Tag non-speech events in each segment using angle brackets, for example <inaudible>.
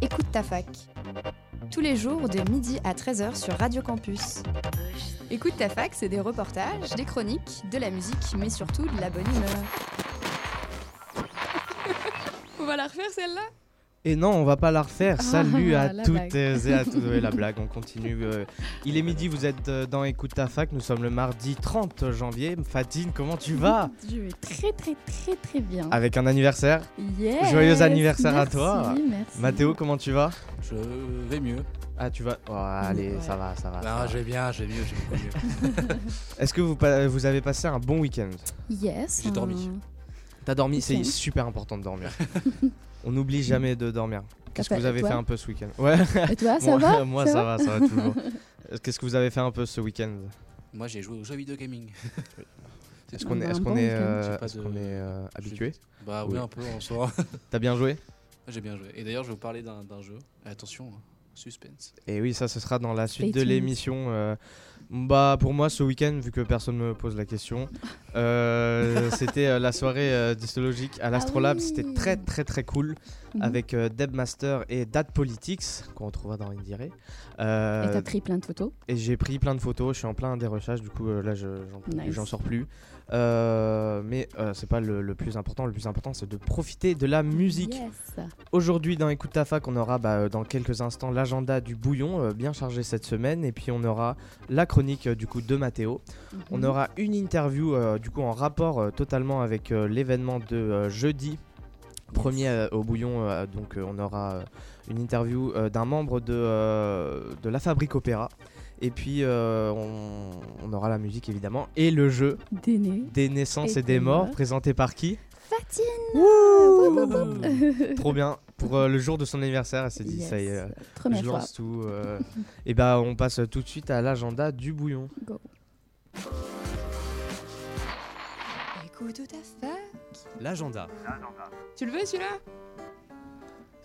Écoute ta fac. Tous les jours de midi à 13h sur Radio Campus. Écoute ta fac, c'est des reportages, des chroniques, de la musique, mais surtout de la bonne humeur. <laughs> On va la refaire celle-là? Et non, on va pas la refaire. Salut à la toutes blague. et à tous. <laughs> La blague, on continue. euh. Il est midi, vous êtes euh, dans Écoute ta fac. Nous sommes le mardi 30 janvier. Fatine, comment tu vas? <laughs> Je vais très très très très bien. Avec un anniversaire? Yes, Joyeux anniversaire à toi. Merci. Mathéo, comment tu vas? Je vais mieux. Ah, tu vas. Oh, allez, Ouais. ça va, ça va. ça Non, va. je vais bien, je vais mieux, je vais mieux. <laughs> Est-ce que vous, vous avez passé un bon week-end? Yes. J'ai dormi. T'as dormi C'est super important de dormir. On n'oublie jamais de dormir. Qu'est-ce que vous avez fait un peu ce week-end <laughs> Ouais. Et toi, ça moi, va <laughs> moi, ça va, ça va toujours. <laughs> Qu'est-ce que vous avez fait un peu ce week-end Moi, j'ai joué aux jeux vidéo gaming. Est-ce qu'on est, euh, de- euh, habitué Bah oui, Oui. un peu en soi. T'as bien joué j'ai bien joué. Et d'ailleurs, je vais vous parler d'un jeu. Attention, hein, suspense. Et oui, ça, ce sera dans la suite Stay de l'émission. euh, bah, pour moi, ce week-end, vu que personne me pose la question, euh, <laughs> c'était euh, la soirée euh, dystologique à l'Astrolabe. oui. C'était très, très, très cool Mhm. avec euh, Deb Master et Dad Politics, qu'on retrouvera dans Indire. Et t'as pris plein de photos. et j'ai pris plein de photos. Je suis en plein dérochage, du coup, là, je- j'en plus, Nice. j'en sors plus. Euh, mais euh, c'est pas le, le plus important. Le plus important, c'est de profiter de la musique. Yes. Aujourd'hui, dans Écoute ta fac, on aura bah, euh, dans quelques instants l'agenda du bouillon, euh, bien chargé cette semaine, et puis on aura la chronique du coup de Mathéo. On Mhm. aura une interview du coup en rapport totalement avec l'événement de jeudi. Premier au bouillon, donc on aura une interview d'un membre de, de la Fabrique Opéra. Et puis euh, on, on aura la musique évidemment. Et le jeu Des naissances et, Et des des morts, morts. présenté par qui Fatine. Trop bien. Pour euh, le jour de son anniversaire, elle s'est dit ça y est. euh, Première je fois. lance tout. euh, et bah on passe tout de suite à l'agenda du bouillon. Go. Écoute ta fac. L'agenda. Tu le veux celui-là?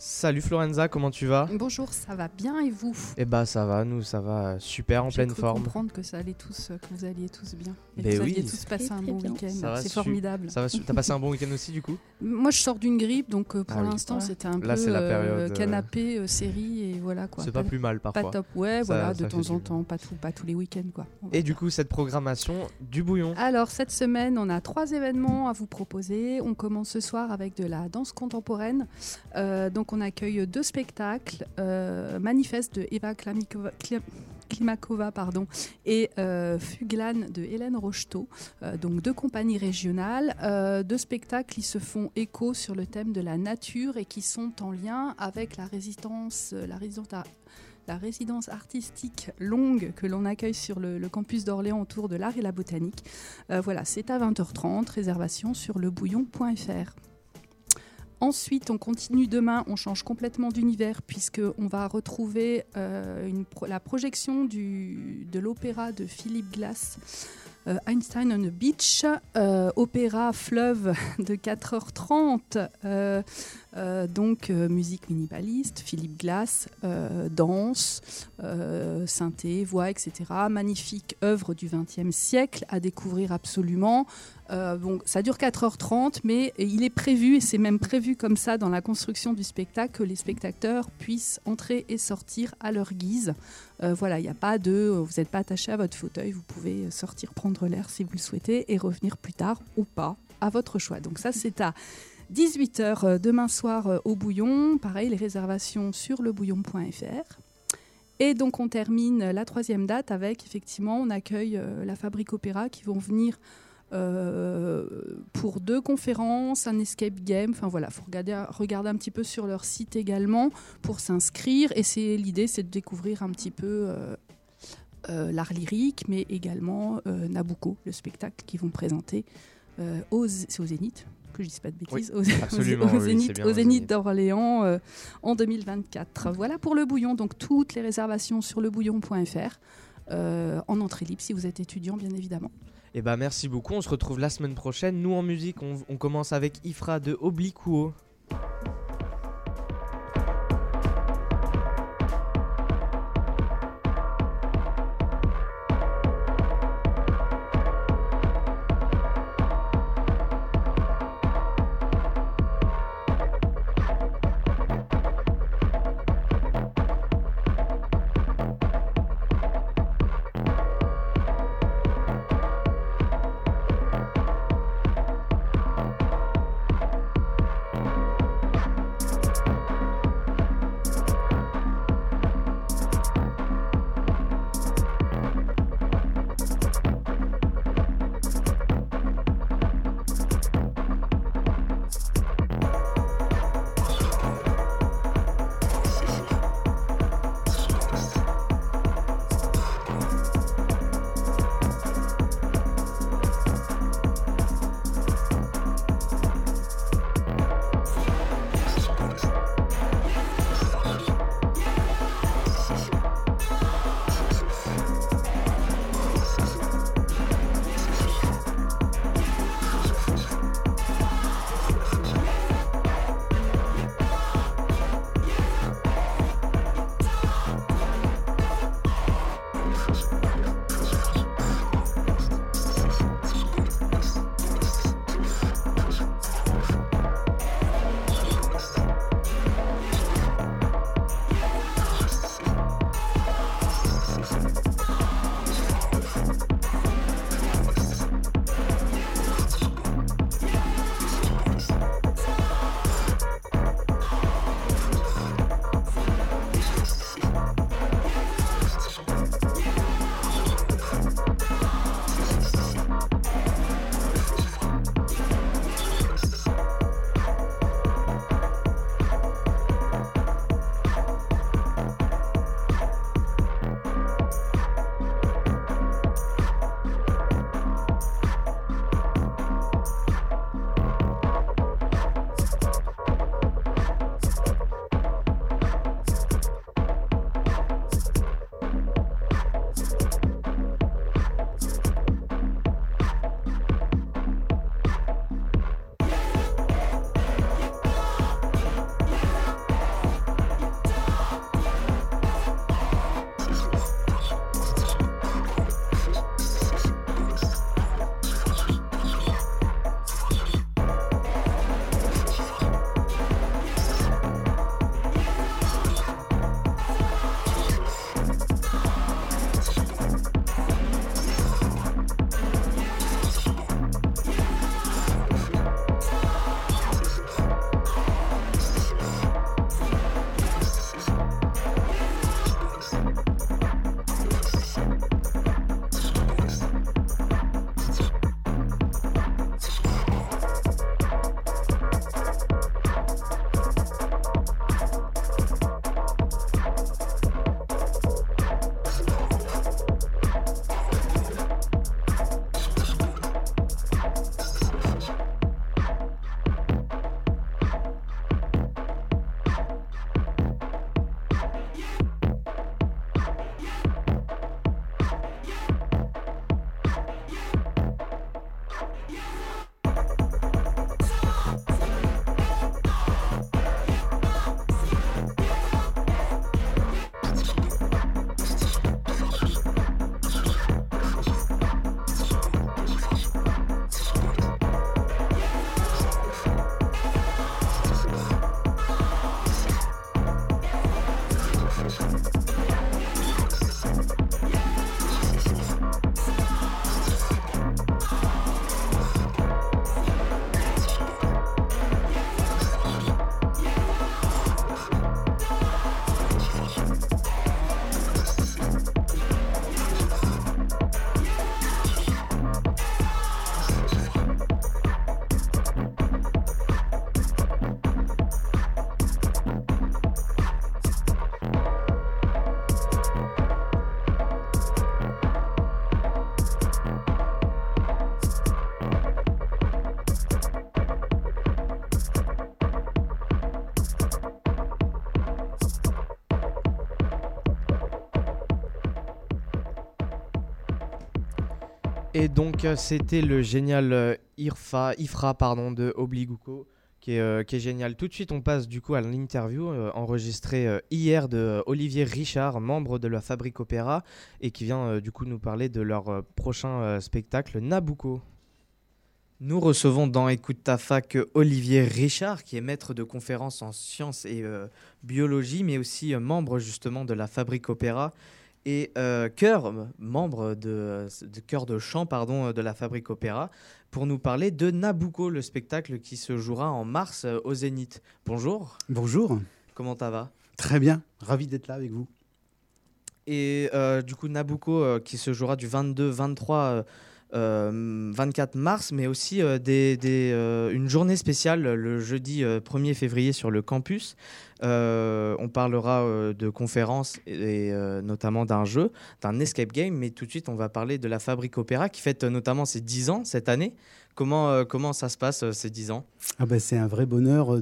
Salut Florenza, comment tu vas Bonjour, ça va bien et vous Et bah ça va, nous ça va euh, super en pleine cru forme. comprendre que ça allait tous, que vous alliez tous bien. Et Ben que vous oui. alliez tous passer un bon week-end. C'est formidable. Ça va, t'as passé un bon week-end aussi du coup Moi, je sors d'une grippe, donc euh, pour Ah oui. l'instant, Ouais. c'était un Là, peu c'est la euh, période, euh, canapé, euh, série et voilà quoi. C'est pas plus mal pas parfois. top. Ouais, Ça- voilà, ça de temps en bien. temps, pas, tout, pas tous les week-ends quoi. Et du coup cette programmation du bouillon. Alors cette semaine, on a trois événements à vous proposer. On commence ce soir avec de la danse contemporaine. Euh, donc on accueille deux spectacles. Euh, Manifeste de Eva Klimakova pardon, et euh, Fuglan de Hélène Rocheteau. Euh, donc deux compagnies régionales. Euh, deux spectacles qui se font écho sur le thème de la nature et qui sont en lien avec la résistance, euh, la résidence artistique longue que l'on accueille sur le, le campus d'Orléans autour de l'art et la botanique. Voilà, c'est à 20h30, réservation sur lebouillon.fr. Ensuite, on continue. Demain, on change complètement d'univers puisqu'on va retrouver euh, la projection de l'opéra de Philippe Glass, euh, Einstein on the Beach, euh, opéra fleuve de 4h30, euh, donc euh, musique minimaliste, Philippe Glass, euh, danse, synthé, voix, etc. Magnifique œuvre du XXe siècle à découvrir absolument. Bon, ça dure 4h30, mais il est prévu, et c'est même prévu comme ça dans la construction du spectacle, que les spectateurs puissent entrer et sortir à leur guise. Voilà, il n'y a pas de... Vous n'êtes pas attaché à votre fauteuil, vous pouvez sortir prendre l'air si vous le souhaitez et revenir plus tard ou pas, à votre choix. Donc ça, c'est à 18h euh, demain soir euh, au Bouillon. Pareil, les réservations sur lebouillon.fr. Et donc on termine la troisième date avec, effectivement, on accueille euh, la Fabrique Opéra qui vont venir pour deux conférences, un escape game. Enfin voilà, faut regarder, regarder un petit peu sur leur site également pour s'inscrire. Et c'est l'idée, c'est de découvrir un petit peu l'art lyrique, mais également Nabucco, le spectacle qu'ils vont présenter au Zénith. Que je dise pas de bêtises, au, Zénith, d'Orléans euh, en 2024. Voilà pour le bouillon. Donc toutes les réservations sur lebouillon.fr. euh, en entrée libre si vous êtes étudiant, bien évidemment. Et bah merci beaucoup, on se retrouve la semaine prochaine. Nous en musique, on, on commence avec Ifra de Obliquo. Donc euh, c'était le génial euh, Ifra pardon, de est, euh, qui est génial. Tout de suite on passe du coup à l'interview enregistrée hier de Olivier Richard, membre de la Fabrique Opéra et qui vient du coup nous parler de leur prochain spectacle Nabucco. Nous recevons dans Écoute ta fac Olivier Richard qui est maître de conférences en sciences et biologie mais aussi membre justement de la Fabrique Opéra et euh, chœur, euh, membre de, de chœur de chant pardon, euh, de la Fabrique Opéra, pour nous parler de Nabucco, le spectacle qui se jouera en mars euh, au Zénith. Bonjour, Bonjour, comment ça va? Très bien, ravi d'être là avec vous. Et euh, du coup, Nabucco euh, qui se jouera du 22, 23, euh, euh, 24 mars, mais aussi euh, euh, une journée spéciale le jeudi euh, 1er février sur le campus. Euh, on parlera euh, de conférences et, euh, notamment d'un jeu, d'un escape game, mais tout de suite on va parler de la Fabrique Opéra qui fête euh, notamment ses 10 ans cette année. Comment, euh, comment ça se passe euh, ces 10 ans? Ah ben, c'est un vrai bonheur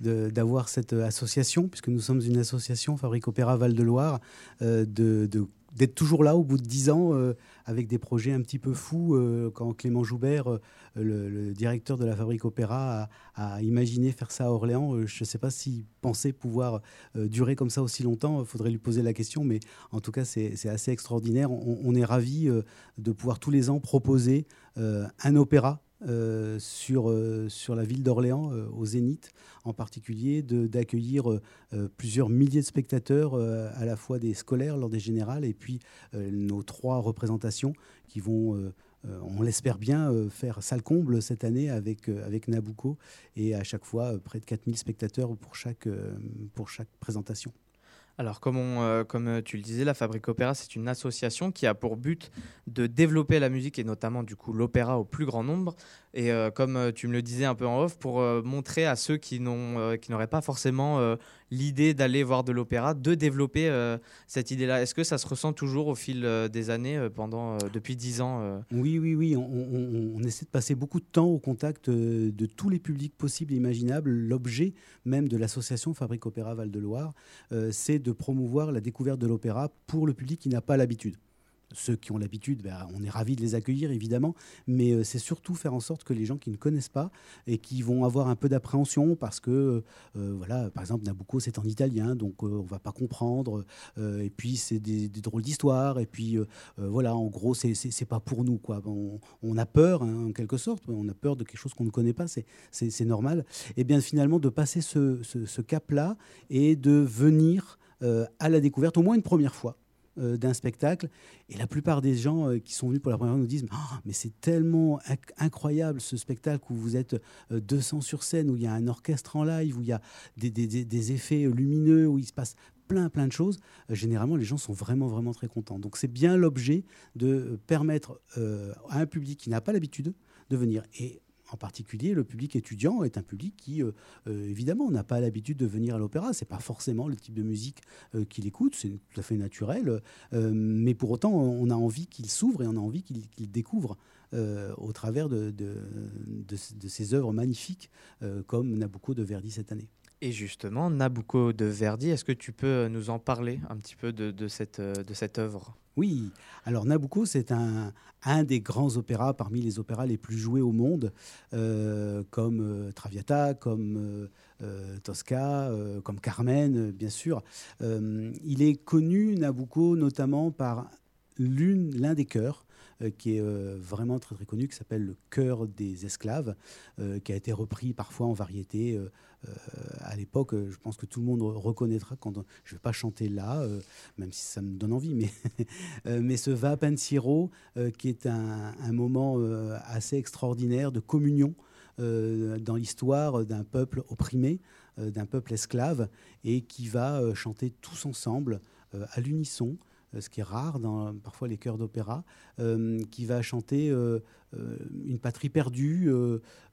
d'avoir cette euh, association, puisque nous sommes une association, Fabrique Opéra Val-de-Loire, euh, de, de- d'être toujours là au bout de dix ans euh, avec des projets un petit peu fous. euh, quand Clément Joubert, euh, le, directeur de la Fabrique Opéra, a, imaginé faire ça à Orléans, euh, je ne sais pas s'il pensait pouvoir durer comme ça aussi longtemps. Il faudrait lui poser la question, mais en tout cas, c'est, assez extraordinaire. On, on est ravis de pouvoir tous les ans proposer un opéra euh, sur, euh, sur la ville d'Orléans, euh, au Zénith en particulier, d'accueillir plusieurs milliers de spectateurs, à la fois des scolaires lors des générales et puis nos trois représentations qui vont, on l'espère bien, faire salle comble cette année avec, avec Nabucco et à chaque fois près de 4000 spectateurs pour chaque, pour chaque présentation. Alors, comme, euh, euh, tu le disais, la Fabrique Opéra, c'est une association qui a pour but de développer la musique et notamment du coup l'opéra au plus grand nombre. Et euh, comme euh, tu me le disais un peu en off, pour euh, montrer à ceux qui n'auraient pas forcément l'idée d'aller voir de l'opéra, de développer cette idée-là. Est-ce que ça se ressent toujours au fil des années, pendant, depuis dix ans Oui, oui, oui. On, on- essaie de passer beaucoup de temps au contact de tous les publics possibles et imaginables. L'objet même de l'association Fabrique Opéra Val-de-Loire, c'est de promouvoir la découverte de l'opéra pour le public qui n'a pas l'habitude. Ceux qui ont l'habitude, ben, on est ravis de les accueillir évidemment, mais euh, c'est surtout faire en sorte que les gens qui ne connaissent pas et qui vont avoir un peu d'appréhension parce que, euh, voilà, par exemple, Nabucco c'est en italien, donc euh, on va pas comprendre, euh, et puis c'est des, drôles d'histoires, et puis euh, euh, voilà, en gros, c'est pas pour nous. Quoi. On, a peur, hein, en quelque sorte, on a peur de quelque chose qu'on ne connaît pas, c'est- normal. Et bien finalement, de passer ce, cap-là et de venir euh, à la découverte, au moins une première fois, euh, d'un spectacle. Et la plupart des gens euh, qui sont venus pour la première fois nous disent Ah, Mais c'est tellement inc- incroyable ce spectacle où vous êtes euh, 200 sur scène, où il y a un orchestre en live, où il y a des, des- des- effets lumineux, où il se passe plein plein de choses, euh, généralement les gens sont vraiment vraiment très contents. Donc c'est bien l'objet de euh, permettre euh, à un public qui n'a pas l'habitude de venir. Et en particulier, le public étudiant est un public qui, euh, euh, évidemment, n'a pas l'habitude de venir à l'opéra. C'est pas forcément le type de musique euh, qu'il écoute, c'est tout à fait naturel. Mais pour autant, on a envie qu'il s'ouvre et on a envie qu'il découvre au travers de, de, de- de ces œuvres magnifiques, comme Nabucco de Verdi cette année. Et justement, Nabucco de Verdi, est-ce que tu peux nous en parler un petit peu de, euh, cette œuvre? Oui, alors Nabucco, c'est un, des grands opéras parmi les opéras les plus joués au monde, euh, comme euh, Traviata, comme Tosca, comme Carmen, bien sûr. Il est connu, Nabucco, notamment par l'un des chœurs qui est vraiment très très connu, qui s'appelle le chœur des esclaves, qui a été repris parfois en variété. À l'époque, euh, je pense que tout le monde reconnaîtra quand je ne vais pas chanter là, euh, même si ça me donne envie, mais, <laughs> euh, ce Va Pensiero, euh, qui est un, moment euh, assez extraordinaire de communion euh, dans l'histoire d'un peuple opprimé, euh, d'un peuple esclave, et qui va euh, chanter tous ensemble, euh, à l'unisson, euh, ce qui est rare dans parfois les chœurs d'opéra, euh, qui va chanter euh, une patrie perdue,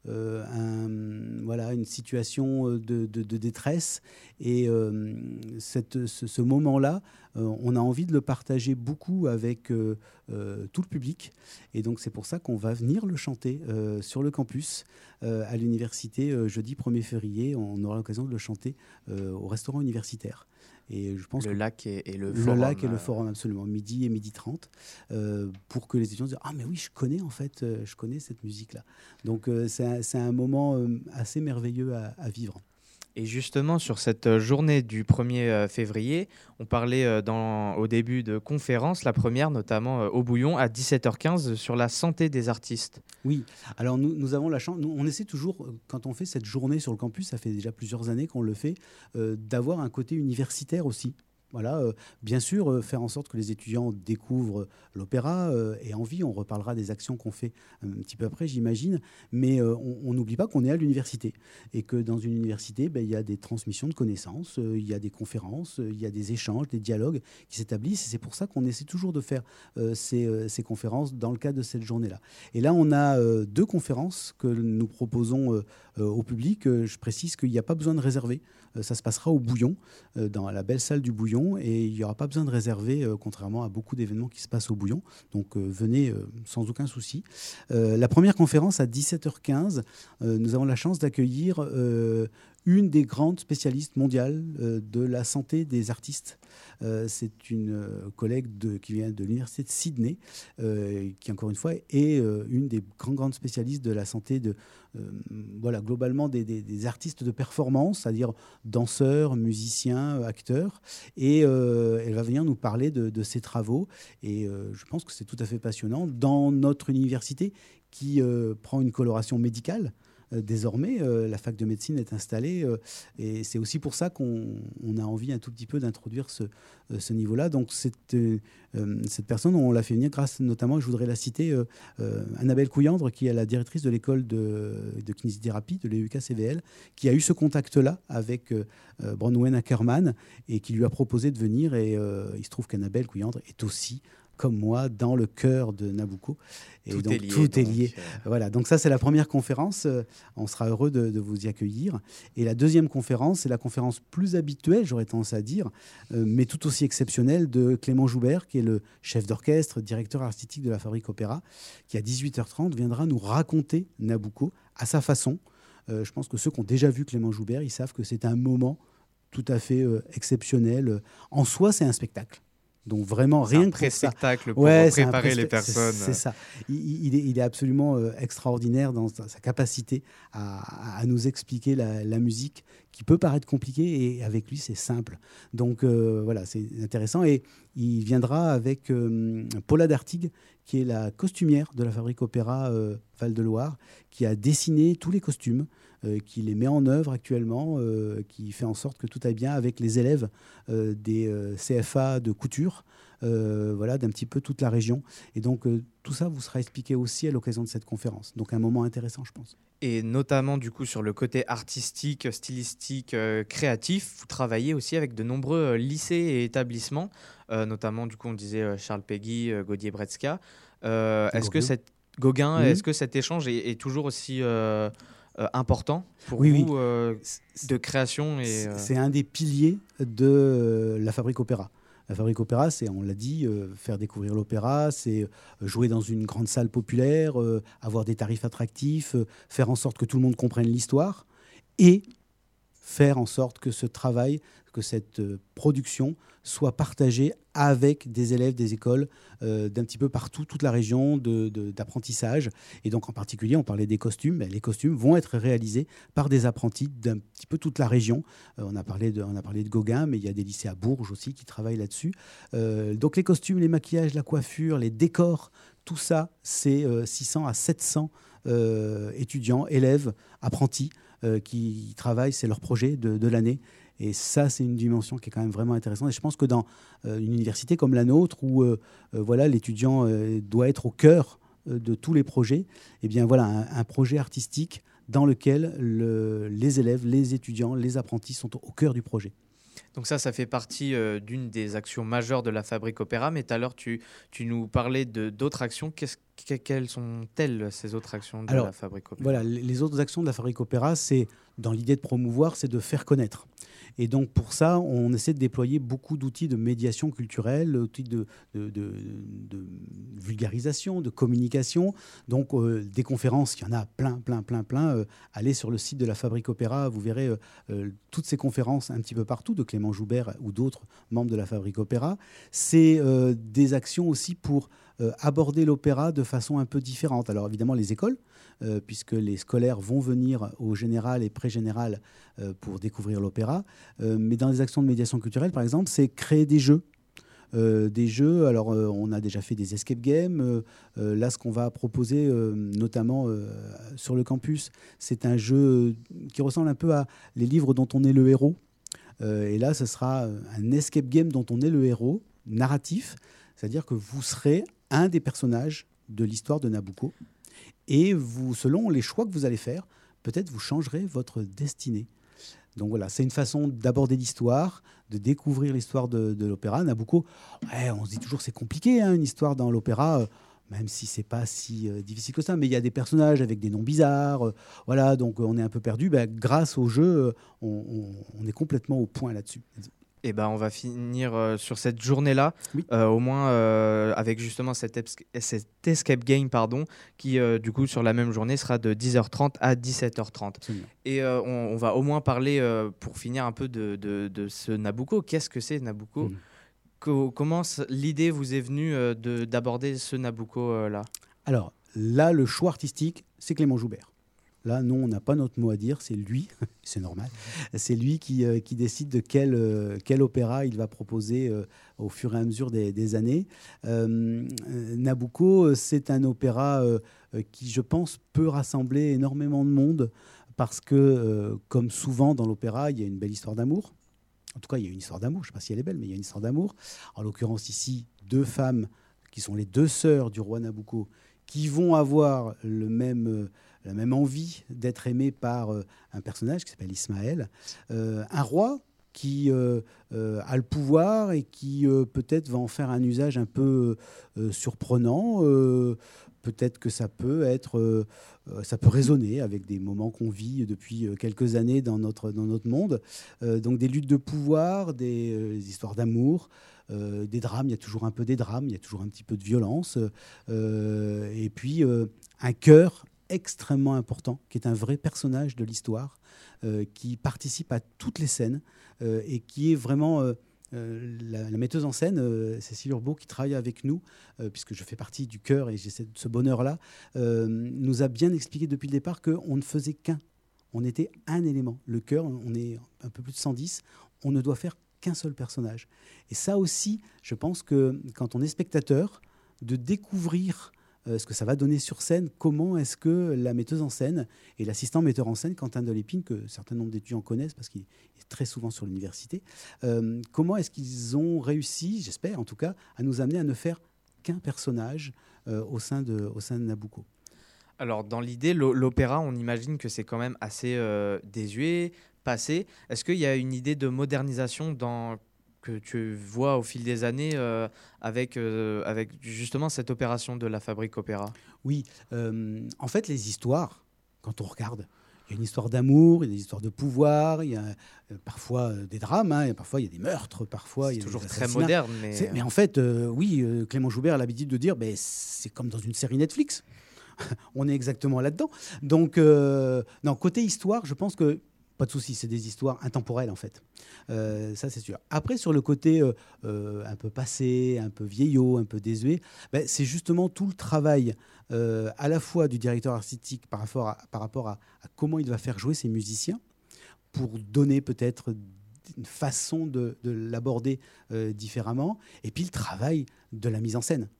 voilà, une situation de, de détresse. Et cette, ce, moment-là, on a envie de le partager beaucoup avec tout le public. Et donc c'est pour ça qu'on va venir le chanter sur le campus à l'université jeudi 1er février. On aura l'occasion de le chanter au restaurant universitaire. Et je pense le lac et, le, forum. Le lac et le forum, absolument. Midi et midi 30. Euh, pour que les étudiants disent Ah, mais oui, je connais en fait, euh, je connais cette musique-là. Donc, euh, c'est un, moment assez merveilleux à vivre. Et justement, sur cette euh, journée du 1er euh, février, on parlait euh, au début de conférences, la première notamment au Bouillon, à 17h15, sur la santé des artistes. Oui, alors nous avons la chance, on essaie toujours, quand on fait cette journée sur le campus, ça fait déjà plusieurs années qu'on le fait, d'avoir un côté universitaire aussi. Voilà, euh, bien sûr, euh, faire en sorte que les étudiants découvrent l'opéra euh, et envie. On reparlera des actions qu'on fait un petit peu après, j'imagine. Mais on n'oublie pas qu'on est à l'université et que dans une université, ben, il y a des transmissions de connaissances, il y a des conférences, il y a des échanges, des dialogues qui s'établissent. Et c'est pour ça qu'on essaie toujours de faire ces, ces, conférences dans le cadre de cette journée-là. Et là, on a deux conférences que nous proposons au public. Je précise qu'il n'y a pas besoin de réserver. Ça se passera au Bouillon, dans la belle salle du Bouillon et il n'y aura pas besoin de réserver, euh, contrairement à beaucoup d'événements qui se passent au Bouillon. Donc euh, venez euh, sans aucun souci. la première conférence à 17h15, nous avons la chance d'accueillir une des grandes spécialistes mondiales de la santé des artistes. c'est une collègue de, qui vient de l'université de Sydney, qui encore une fois est une des grandes, spécialistes de la santé de, euh, voilà, globalement des, artistes de performance, c'est-à-dire danseurs, musiciens, acteurs. Et euh, elle va venir nous parler de, ses travaux. Et euh, je pense que c'est tout à fait passionnant. Dans notre université, qui prend une coloration médicale, euh, désormais, euh, la fac de médecine est installée euh, et c'est aussi pour ça qu'on a envie un tout petit peu d'introduire ce, niveau-là. Donc cette, personne, on l'a fait venir grâce notamment, je voudrais la citer, Annabelle Couillandre, qui est la directrice de l'école de, de kinésithérapie de l'EUK-CVL, qui a eu ce contact-là avec Bronwen Ackerman et qui lui a proposé de venir. Et il se trouve qu'Annabelle Couillandre est aussi comme moi dans le cœur de Nabucco. Et tout donc est lié, tout est lié. Euh. Voilà, donc ça c'est la première conférence. Euh, on sera heureux de, vous y accueillir. Et la deuxième conférence, c'est la conférence plus habituelle, j'aurais tendance à dire, euh, mais tout aussi exceptionnelle de Clément Joubert, qui est le chef d'orchestre, directeur artistique de la Fabrique Opéra, qui à 18h30 viendra nous raconter Nabucco à sa façon. je pense que ceux qui ont déjà vu Clément Joubert, ils savent que c'est un moment tout à fait exceptionnel. En soi, c'est un spectacle. Donc vraiment rien que spectacle pour préparer les personnes. C'est ça. Il, est, absolument euh, extraordinaire dans sa capacité à, nous expliquer la, musique qui peut paraître compliquée et avec lui c'est simple. Donc euh, voilà, c'est intéressant et il viendra avec euh, Paula Dartigue qui est la costumière de la Fabrique Opéra Val-de-Loire qui a dessiné tous les costumes. Euh, qui les met en œuvre actuellement, euh, qui fait en sorte que tout aille bien avec les élèves euh, des CFA de couture, voilà, d'un petit peu toute la région. Et donc tout ça vous sera expliqué aussi à l'occasion de cette conférence. Donc un moment intéressant, je pense. Et notamment du coup sur le côté artistique, stylistique, créatif, vous travaillez aussi avec de nombreux lycées et établissements, notamment du coup on disait Charles Peggy, Gaudier Bretska. est-ce que cette Gauguin, est-ce que cet échange est toujours aussi euh, important pour vous euh, de création et euh, C'est un des piliers de la Fabrique Opéra. La Fabrique Opéra, c'est, on l'a dit, faire découvrir l'opéra, c'est jouer dans une grande salle populaire, avoir des tarifs attractifs, faire en sorte que tout le monde comprenne l'histoire et faire en sorte que ce travail, que cette production soit partagée avec des élèves des écoles euh, d'un petit peu partout, toute la région d'apprentissage. Et donc en particulier, on parlait des costumes. Ben, les costumes vont être réalisés par des apprentis d'un petit peu toute la région. Euh, on, a parlé de, on a parlé de Gauguin, mais il y a des lycées à Bourges aussi qui travaillent là-dessus. Euh, donc les costumes, les maquillages, la coiffure, les décors, tout ça, c'est 600 à 700 étudiants, élèves, apprentis qui travaillent, c'est leur projet de l'année. Et ça, c'est une dimension qui est quand même vraiment intéressante. Et je pense que dans euh, une université comme la nôtre, où euh, euh, voilà, l'étudiant doit être au cœur de tous les projets, eh bien voilà, un, projet artistique dans lequel les élèves, les étudiants, les apprentis sont au cœur du projet. Donc ça, ça fait partie d'une des actions majeures de la Fabrique Opéra. Mais tout à l'heure, tu, tu nous parlais d'autres actions. que- quelles sont-elles ces autres actions de Alors, la Fabrique Opéra? Voilà, les les autres actions de la Fabrique Opéra, c'est dans l'idée de promouvoir, c'est de faire connaître. Et donc pour ça, on essaie de déployer beaucoup d'outils de médiation culturelle, d'outils de, vulgarisation, de communication. Donc euh, des conférences, il y en a plein, plein, plein, plein. Euh, allez sur le site de la Fabrique Opéra, vous verrez euh, toutes ces conférences un petit peu partout de Clément Joubert ou d'autres membres de la Fabrique Opéra. C'est des actions aussi pour aborder l'opéra de façon un peu différente. Alors évidemment les écoles, euh, puisque les scolaires vont venir au général et pré-général euh, pour découvrir l'opéra. Euh, mais dans les actions de médiation culturelle, par exemple, c'est créer des jeux. Des jeux, alors on a déjà fait des escape games. Là, ce qu'on va proposer, notamment sur le campus, c'est un jeu qui ressemble un peu à les livres dont on est le héros. Et là, ce sera un escape game dont on est le héros, narratif, c'est-à-dire que vous serez un des personnages de l'histoire de Nabucco. Et vous, selon les choix que vous allez faire, peut-être vous changerez votre destinée. Donc voilà, c'est une façon d'aborder l'histoire, de découvrir l'histoire de, l'opéra. Nabucco, ouais, on se dit toujours c'est compliqué, hein, une histoire dans l'opéra, euh, même si c'est pas si euh, difficile que ça. Mais il y a des personnages avec des noms bizarres, euh, voilà, donc on est un peu perdu. Ben, grâce au jeu, on est complètement au point là-dessus. Et ben, on va finir euh, sur cette journée-là, Oui. euh, au moins euh, avec justement cet, esca- cet escape game, pardon, qui du coup sur la même journée sera de 10h30 à 17h30. Absolument. Et on, on va au moins parler, pour finir un peu de, de- de ce Nabucco. Qu'est-ce que c'est Nabucco. Co- Comment l'idée vous est venue de- d'aborder ce Nabucco-là Alors là, le choix artistique, c'est Clément Joubert. Là, non, on n'a pas notre mot à dire, c'est lui, <laughs> c'est normal. C'est lui qui, euh, décide de quel, euh, quel opéra il va proposer euh, au fur et à mesure des, des années. Nabucco, c'est un opéra qui, je pense, peut rassembler énormément de monde parce que, comme souvent dans l'opéra, il y a une belle histoire d'amour. En tout cas, il y a une histoire d'amour. Je ne sais pas si elle est belle, mais il y a une histoire d'amour. En l'occurrence, ici, deux femmes qui sont les deux sœurs du roi Nabucco, qui vont avoir le même, la même envie d'être aimées par euh, un personnage qui s'appelle Ismaël. Euh, un roi qui euh, a le pouvoir et qui peut-être va en faire un usage un peu surprenant. Peut-être que ça peut être, ça peut résonner avec des moments qu'on vit depuis quelques années dans notre, dans notre monde. Donc des luttes de pouvoir, des, histoires d'amour, des drames, il y a toujours un peu des drames, il y a toujours un petit peu de violence, et puis un cœur extrêmement important, qui est un vrai personnage de l'histoire, euh, qui participe à toutes les scènes, euh, et qui est vraiment... euh, la, metteuse en scène, Cécile Urbault, qui travaille avec nous, puisque je fais partie du chœur et j'ai cette- ce bonheur-là, nous a bien expliqué depuis le départ qu'on ne faisait qu'un. On était un élément. Le chœur, on est un peu plus de 110, on ne doit faire qu'un seul personnage. Et ça aussi, je pense que quand on est spectateur, de découvrir ce que ça va donner sur scène, comment est-ce que la metteuse en scène et l'assistant metteur en scène, Quentin Delépine, que un certain nombre d'étudiants connaissent parce qu'il est très souvent sur l'université, euh, comment est-ce qu'ils ont réussi, j'espère en tout cas, à nous amener à ne faire qu'un personnage euh, au, sein de, Nabucco? Alors, dans l'idée, l'o- l'opéra, on imagine que c'est quand même assez euh, désuet, passé. Est-ce qu'il y a une idée de modernisation dans que tu vois au fil des années euh, avec, euh, avec justement cette opération de la Fabrique Opéra Oui, euh, en fait, les histoires, quand on regarde, il y a une histoire d'amour, il y a des histoires de pouvoir, il y a parfois des drames, hein, et parfois il y a des meurtres, parfois il y C'est a toujours des très moderne, mais, Mais en fait, oui, Clément Joubert a l'habitude de dire, ben, c'est comme dans une série Netflix. <laughs> On est exactement là-dedans. Donc, non, côté histoire, je pense que pas de souci, c'est des histoires intemporelles en fait. Euh, ça, c'est sûr. Après, sur le côté euh, euh, un peu passé, un peu vieillot, un peu désuet, ben, c'est justement tout le travail à la fois du directeur artistique par rapport, à, comment il va faire jouer ses musiciens pour donner peut-être une façon de, de l'aborder différemment, et puis le travail de la mise en scène.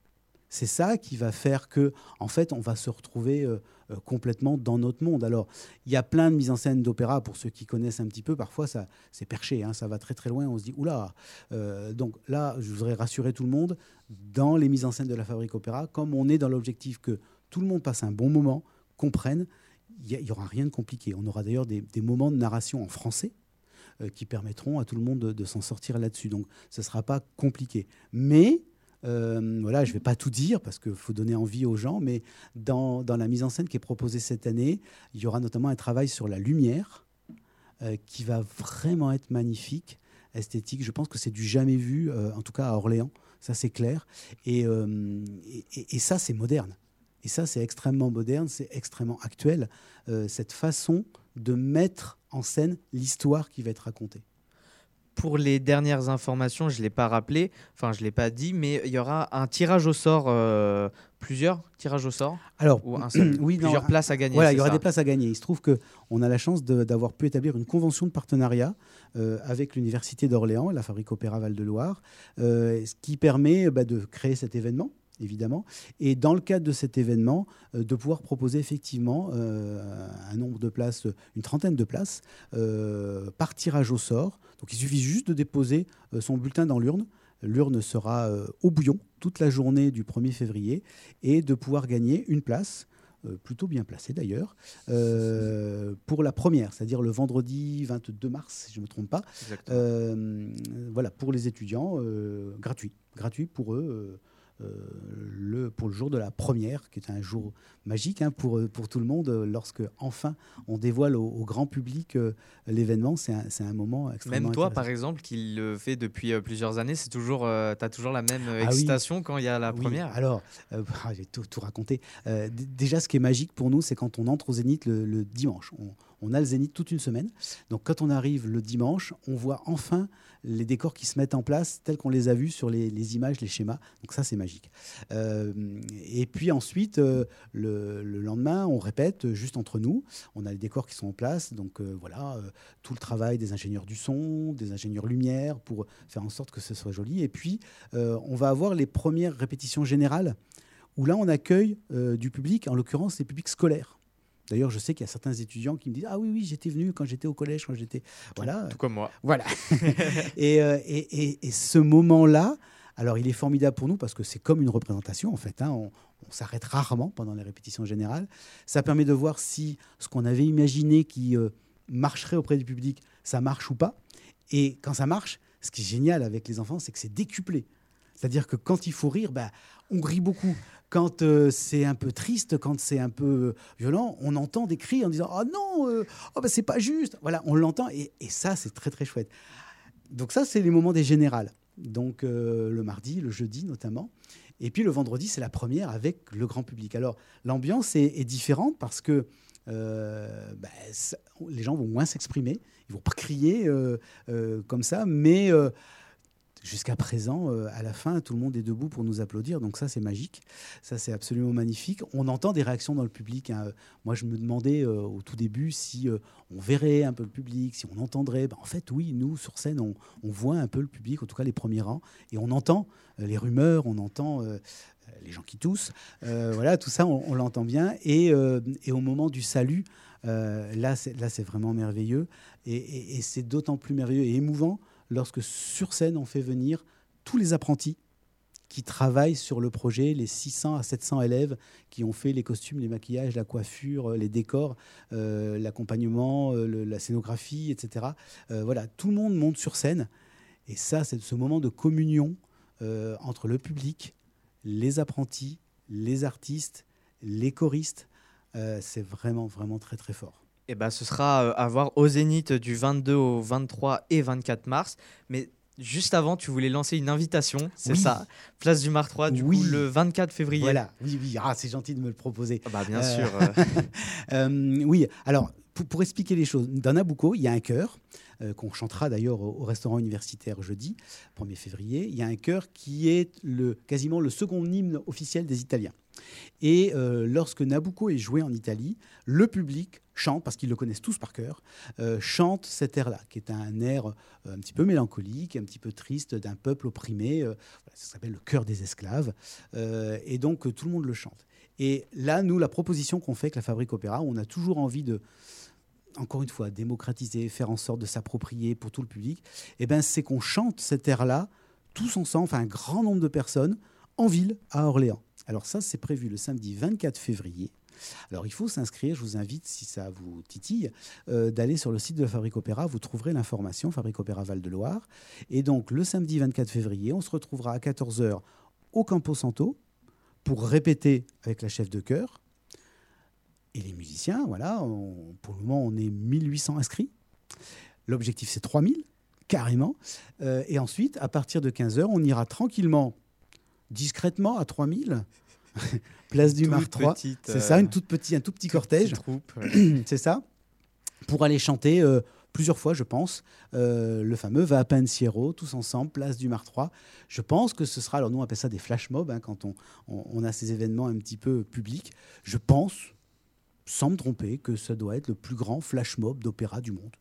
C'est ça qui va faire que, en fait, on va se retrouver euh, euh, complètement dans notre monde. Alors, il y a plein de mises en scène d'opéra, pour ceux qui connaissent un petit peu, parfois ça, c'est perché, hein, ça va très très loin, on se dit, oula Euh, Donc là, je voudrais rassurer tout le monde, dans les mises en scène de la Fabrique Opéra, comme on est dans l'objectif que tout le monde passe un bon moment, comprenne, il n'y aura rien de compliqué. On aura d'ailleurs des, moments de narration en français qui permettront à tout le monde de, de s'en sortir là-dessus. Donc, ce ne sera pas compliqué. Mais Euh, voilà, je ne vais pas tout dire parce qu'il faut donner envie aux gens, mais dans, dans, la mise en scène qui est proposée cette année, il y aura notamment un travail sur la lumière euh, qui va vraiment être magnifique, esthétique. Je pense que c'est du jamais vu, euh, en tout cas à Orléans, ça c'est clair. Et, et, ça, c'est moderne. Et ça, c'est extrêmement moderne, c'est extrêmement actuel, cette façon de mettre en scène l'histoire qui va être racontée pour les dernières informations, je ne l'ai pas rappelé, enfin je ne l'ai pas dit, mais il y aura un tirage au sort, euh, plusieurs tirages au sort Alors, ou un seul, <clears throat> oui, plusieurs places à gagner. Voilà, il y aura des places à gagner. Il se trouve qu'on a la chance d'avoir pu établir une convention de partenariat euh, avec l'Université d'Orléans, la Fabrique Opéra Val-de-Loire, euh, ce qui permet bah, de créer cet événement évidemment, et dans le cadre de cet événement, euh, de pouvoir proposer effectivement euh, un nombre de places, une trentaine de places, euh, par tirage au sort. Donc il suffit juste de déposer son bulletin dans l'urne. L'urne sera au bouillon toute la journée du 1er février et de pouvoir gagner une place plutôt bien placée d'ailleurs, pour la première, c'est-à-dire le vendredi 22 mars, si je ne me trompe pas. voilà, pour les étudiants, gratuit, gratuit pour eux. Euh, le, pour le jour de la première, qui est un jour magique hein, pour, pour tout le monde, lorsque enfin on dévoile au, grand public euh, l'événement. C'est un, un, moment extrêmement Même toi, par exemple, qui le fait depuis euh, plusieurs années, c'est toujours, tu as toujours la même ah excitation quand il y a la première Alors, <laughs> ah, j'ai tout, tout, raconté. déjà, ce qui est magique pour nous, c'est quand on entre au Zénith le, dimanche. On, on a le Zénith toute une semaine. Donc quand on arrive le dimanche, on voit enfin les décors qui se mettent en place tels qu'on les a vus sur les, images, les schémas. Donc ça, c'est magique. Euh, et puis ensuite, euh, le, lendemain, on répète juste entre nous. On a les décors qui sont en place. Donc euh, voilà, tout le travail des ingénieurs du son, des ingénieurs lumière pour faire en sorte que ce soit joli. Et puis, on va avoir les premières répétitions générales où là, on accueille du public, en l'occurrence les publics scolaires. D'ailleurs, je sais qu'il y a certains étudiants qui me disent Ah oui, oui, j'étais venu quand j'étais au collège, quand j'étais. Voilà. Tout comme moi. Voilà. <laughs> <laughs> Euh, et, et, ce moment-là, alors il est formidable pour nous parce que c'est comme une représentation en fait. Hein. on, s'arrête rarement pendant les répétitions générales. Ça permet de voir si ce qu'on avait imaginé qui euh, marcherait auprès du public, ça marche ou pas. Et quand ça marche, ce qui est génial avec les enfants, c'est que c'est décuplé. C'est-à-dire que quand il faut rire, bah, on rit beaucoup. Quand euh, c'est un peu triste, quand c'est un peu euh, violent, on entend des cris en disant Oh non, euh, oh bah, c'est pas juste. Voilà, on l'entend et, ça, c'est très très chouette. Donc, ça, c'est les moments des générales. Donc, le mardi, le jeudi notamment. Et puis le vendredi, c'est la première avec le grand public. Alors, l'ambiance est, différente parce que bah, les gens vont moins s'exprimer, ils vont pas crier comme ça, mais jusqu'à présent, euh, à la fin, tout le monde est debout pour nous applaudir. Donc ça, c'est magique. Ça, c'est absolument magnifique. On entend des réactions dans le public. Hein. Moi, je me demandais euh, au tout début si euh, on verrait un peu le public, si on entendrait. Ben, en fait, oui, nous, sur scène, on, voit un peu le public, en tout cas les premiers rangs, et on entend les rumeurs, on entend les gens qui toussent. voilà, tout ça, on, l'entend bien. Et, au moment du salut, là, c'est vraiment merveilleux. et c'est d'autant plus merveilleux et émouvant lorsque sur scène, on fait venir tous les apprentis qui travaillent sur le projet, les 600 à 700 élèves qui ont fait les costumes, les maquillages, la coiffure, euh, les décors, euh, l'accompagnement, euh, la scénographie, etc. voilà, tout le monde monte sur scène. Et ça, c'est ce moment de communion entre le public, les apprentis, les artistes, les choristes. c'est vraiment, vraiment très, très fort. Eh ben, ce sera euh, à voir au Zénith du 22 au 23 et 24 mars. Mais juste avant, tu voulais lancer une invitation, c'est ça? Place du Mar 3, du coup, le 24 février. Voilà, oui, oui, ah, c'est gentil de me le proposer. Ah bah, bien euh, sûr. <laughs> Euh, oui, alors, pour, expliquer les choses, dans Nabucco, il y a un chœur. Qu'on chantera d'ailleurs au, restaurant universitaire jeudi 1er février. Il y a un chœur qui est le, quasiment le second hymne officiel des Italiens. Et lorsque Nabucco est joué en Italie, le public chante, parce qu'ils le connaissent tous par cœur, euh, chante cet air-là, qui est un air euh, un petit peu mélancolique, un petit peu triste d'un peuple opprimé. Euh, ça s'appelle le cœur des esclaves. et donc tout le monde le chante. Et là, nous, la proposition qu'on fait avec la Fabrique Opéra, on a toujours envie de encore une fois, démocratiser, faire en sorte de s'approprier pour tout le public, eh ben, c'est qu'on chante cet air-là, tous ensemble, enfin un grand nombre de personnes, en ville, à Orléans. Alors ça, c'est prévu le samedi 24 février alors il faut s'inscrire, je vous invite, si ça vous titille, euh, d'aller sur le site de la Fabrique Opéra, vous trouverez l'information, Fabrique Opéra Val-de-Loire. Et donc le samedi 24 février, on se retrouvera à 14h au Campo Santo pour répéter avec la chef de chœur. Et les musiciens, voilà, on- pour le moment, on est 1800 inscrits. L'objectif, c'est 3000, carrément. Euh, et ensuite, à partir de 15h, on ira tranquillement, discrètement, à 3000, <laughs> place du Mar 3. petite, C'est euh, ça, une toute petite, un tout petit cortège. ouais. <clears throat> c'est ça, pour aller chanter euh, plusieurs fois, je pense, euh, le fameux Va à Pensiero, tous ensemble, place du Mar 3. Je pense que ce sera, alors nous on appelle ça des flash mobs, hein, quand on, on- on a ces événements un petit peu publics. Je pense, sans me tromper, que ça doit être le plus grand flash mob d'opéra du monde.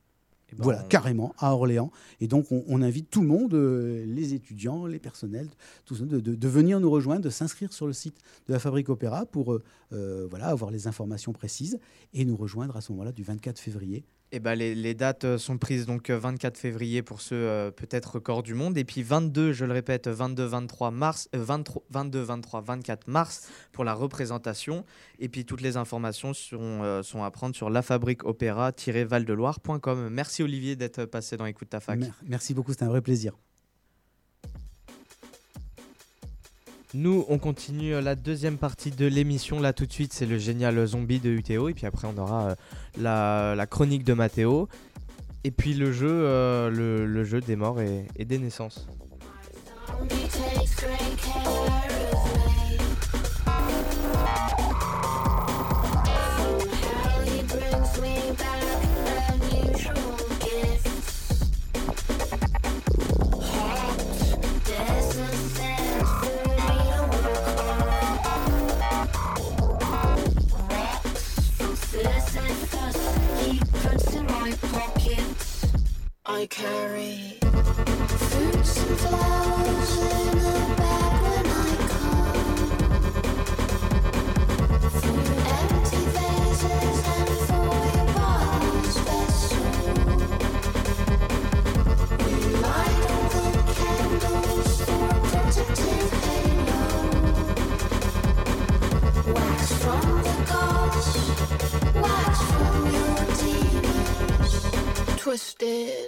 Eh ben, Voilà, on- carrément, à Orléans. Et donc, on, on invite tout le monde, euh, les étudiants, les personnels, tout ça, de, de- de venir nous rejoindre, de s'inscrire sur le site de la Fabrique Opéra pour euh, euh, voilà, avoir les informations précises et nous rejoindre à ce moment-là du 24 février. Eh ben, les, dates euh, sont prises donc euh, 24 février pour ceux euh, peut-être records du monde et puis 22, je le répète, 22, 23 mars, euh, 23, 22, 23, 24 mars pour la représentation et puis toutes les informations euh, sont à prendre sur lafabriqueopéra-valdeloire.com. Merci Olivier d'être passé dans Écoute ta fac. Mer- merci beaucoup, c'était un vrai plaisir. Nous, on continue la deuxième partie de l'émission. Là, tout de suite, c'est le génial zombie de UTO. Et puis après, on aura euh, la, chronique de Mathéo. Et puis le jeu, euh, le, jeu des morts et des naissances. I carry fruits and flowers in a bag when I come. For empty vases and your body's vessel. We light all the candles for a protective halo. Wax from the gods, wax from your demons twisted.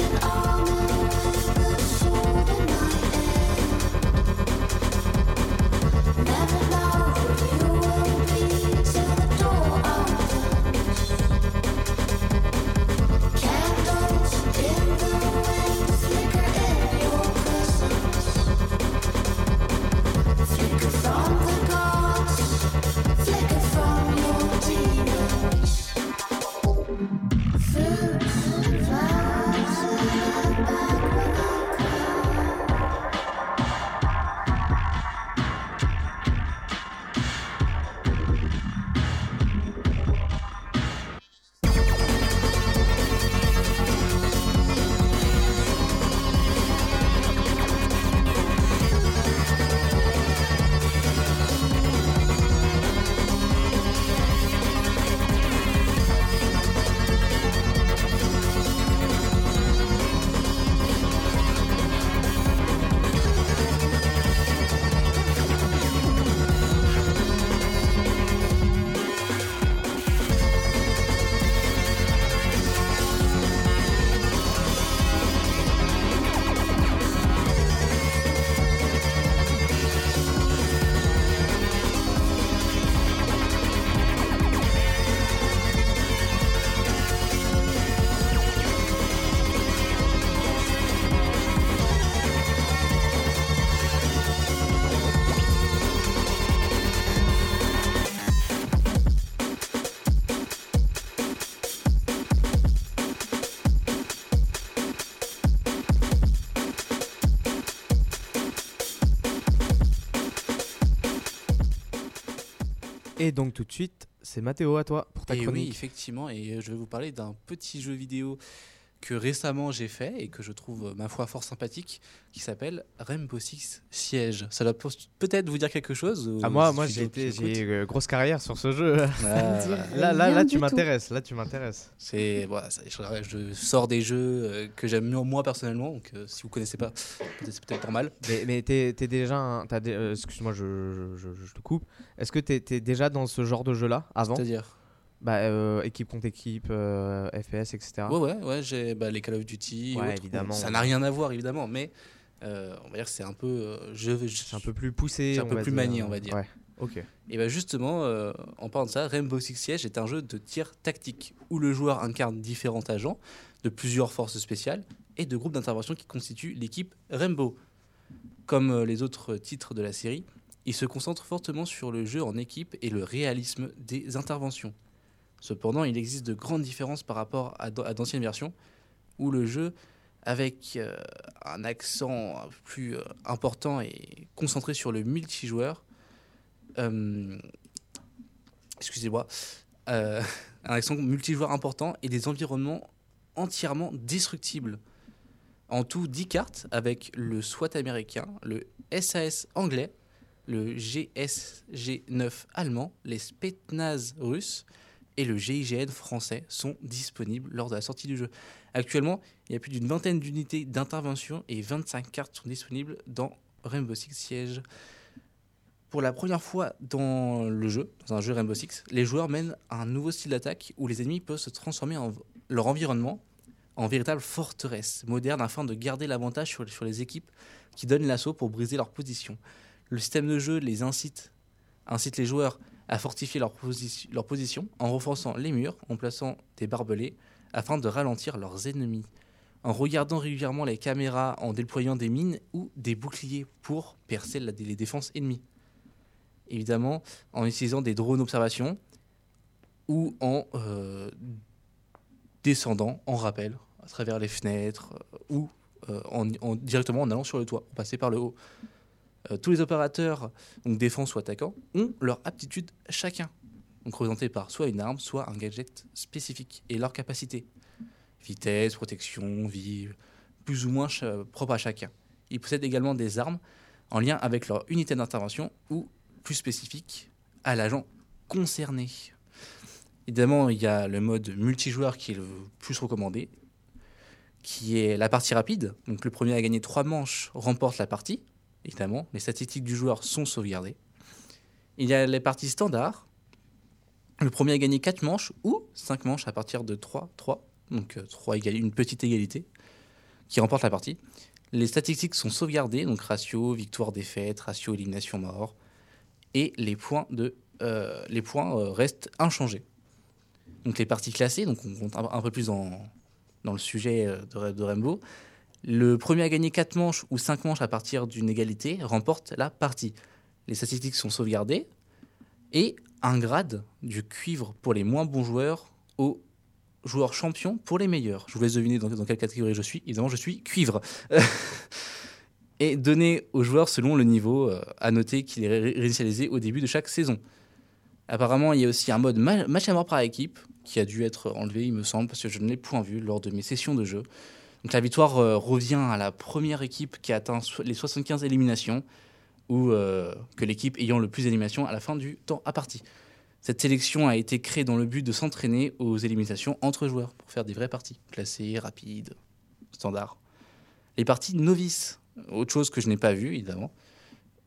zombie takes Et donc tout de suite, c'est Mathéo à toi pour ta Et chronique. oui, effectivement, et euh, je vais vous parler d'un petit jeu vidéo que récemment j'ai fait et que je trouve, ma foi, fort sympathique, qui s'appelle Rainbow Six Siege. Ça doit pe- peut-être vous dire quelque chose ou- Ah, moi, si moi j'ai j'ai euh, grosse carrière sur ce jeu. Ah, <laughs> Là, là, là, tu m'intéresses. Là, tu m'intéresses. C'est voilà, je, je sors des jeux euh, que j'aime mieux moi personnellement, donc euh, si vous connaissez pas, c'est peut-être normal. Mais, mais t'es t'es déjà. un- euh, Excuse-moi, je, je, je- je te coupe. Est-ce que t'es t'es déjà dans ce genre de jeu-là avant? C'est-à-dire? Bah, euh, équipe contre équipe, euh, FPS, etc. Ouais, ouais, ouais, j'ai bah, les Call of Duty. Ouais, autres. évidemment. ça n'a rien à voir, évidemment, mais euh, on va dire que c'est un peu. euh, je, je- C'est un peu plus poussé. C'est un peu plus manié, on va dire. Ouais, ok. Et bien justement, en parlant de ça, Rainbow Six Siege est un jeu de tir tactique où le joueur incarne différents agents de plusieurs forces spéciales et de groupes d'intervention qui constituent l'équipe Rainbow. Comme les autres titres de la série, il se concentre fortement sur le jeu en équipe et le réalisme des interventions. Cependant, il existe de grandes différences par rapport à d'an- à d'anciennes versions où le jeu, avec euh, un accent plus euh, important et concentré sur le multijoueur, euh, excusez-moi, <laughs> un accent multijoueur important et des environnements entièrement destructibles. En tout, 10 cartes avec le SWAT américain, le SAS anglais, le GSG9 allemand, les Spetsnaz russes et le GIGN français sont disponibles lors de la sortie du jeu. Actuellement, il y a plus d'une vingtaine d'unités d'intervention et 25 cartes sont disponibles dans Rainbow Six Siege. Pour la première fois dans le jeu, dans un jeu Rainbow Six, les joueurs mènent un nouveau style d'attaque où les ennemis peuvent se transformer en leur environnement en véritable forteresse moderne afin de garder l'avantage sur, sur les équipes qui donnent l'assaut pour briser leur position. Le système de jeu les incite, incite les joueurs à fortifier leur, posi- position en renforçant les murs, en plaçant des barbelés afin de ralentir leurs ennemis, en regardant régulièrement les caméras, en déployant des mines ou des boucliers pour percer les défenses ennemies évidemment en utilisant des drones d'observation ou en euh, descendant en rappel à travers les fenêtres euh, ou euh, en, en- directement en allant sur le toit, pour passer par le haut. Euh, tous les opérateurs, donc défense ou attaquants, ont leur aptitude chacun, donc représentés par soit une arme, soit un gadget spécifique, et leur capacité. Vitesse, protection, vie, plus ou moins propre à chacun. Ils possèdent également des armes en lien avec leur unité d'intervention ou plus spécifique à l'agent concerné. Évidemment, il y a le mode multijoueur qui est le plus recommandé, qui est la partie rapide. Donc le premier à gagner trois manches remporte la partie. Évidemment, les statistiques du joueur sont sauvegardées. Il y a les parties standards. Le premier à gagner quatre manches ou cinq manches à partir de 3, 3. Donc euh, trois égali- une petite égalité qui remporte la partie. Les statistiques sont sauvegardées, donc ratio, victoire, défaite, ratio, élimination, mort. Et les points, de, euh, les points euh, restent inchangés. Donc les parties classées, donc on compte un, peu plus dans, dans le sujet euh, de, de Rainbow. Le premier à gagner 4 manches ou 5 manches à partir d'une égalité remporte la partie. Les statistiques sont sauvegardées et un grade du cuivre pour les moins bons joueurs au joueur champion pour les meilleurs. Je vous laisse deviner dans, quelle catégorie je suis. Évidemment, je suis cuivre. <laughs> et donné aux joueurs selon le niveau euh, à noter qu'il est ré- réinitialisé au début de chaque saison. Apparemment, il y a aussi un mode ma- match à mort par équipe qui a dû être enlevé, il me semble, parce que je ne l'ai point vu lors de mes sessions de jeu. Donc la victoire euh, revient à la première équipe qui a atteint les 75 éliminations, ou euh, que l'équipe ayant le plus d'éliminations à la fin du temps à partie. Cette sélection a été créée dans le but de s'entraîner aux éliminations entre joueurs pour faire des vraies parties, classées, rapides, standards. Les parties novices, autre chose que je n'ai pas vu évidemment.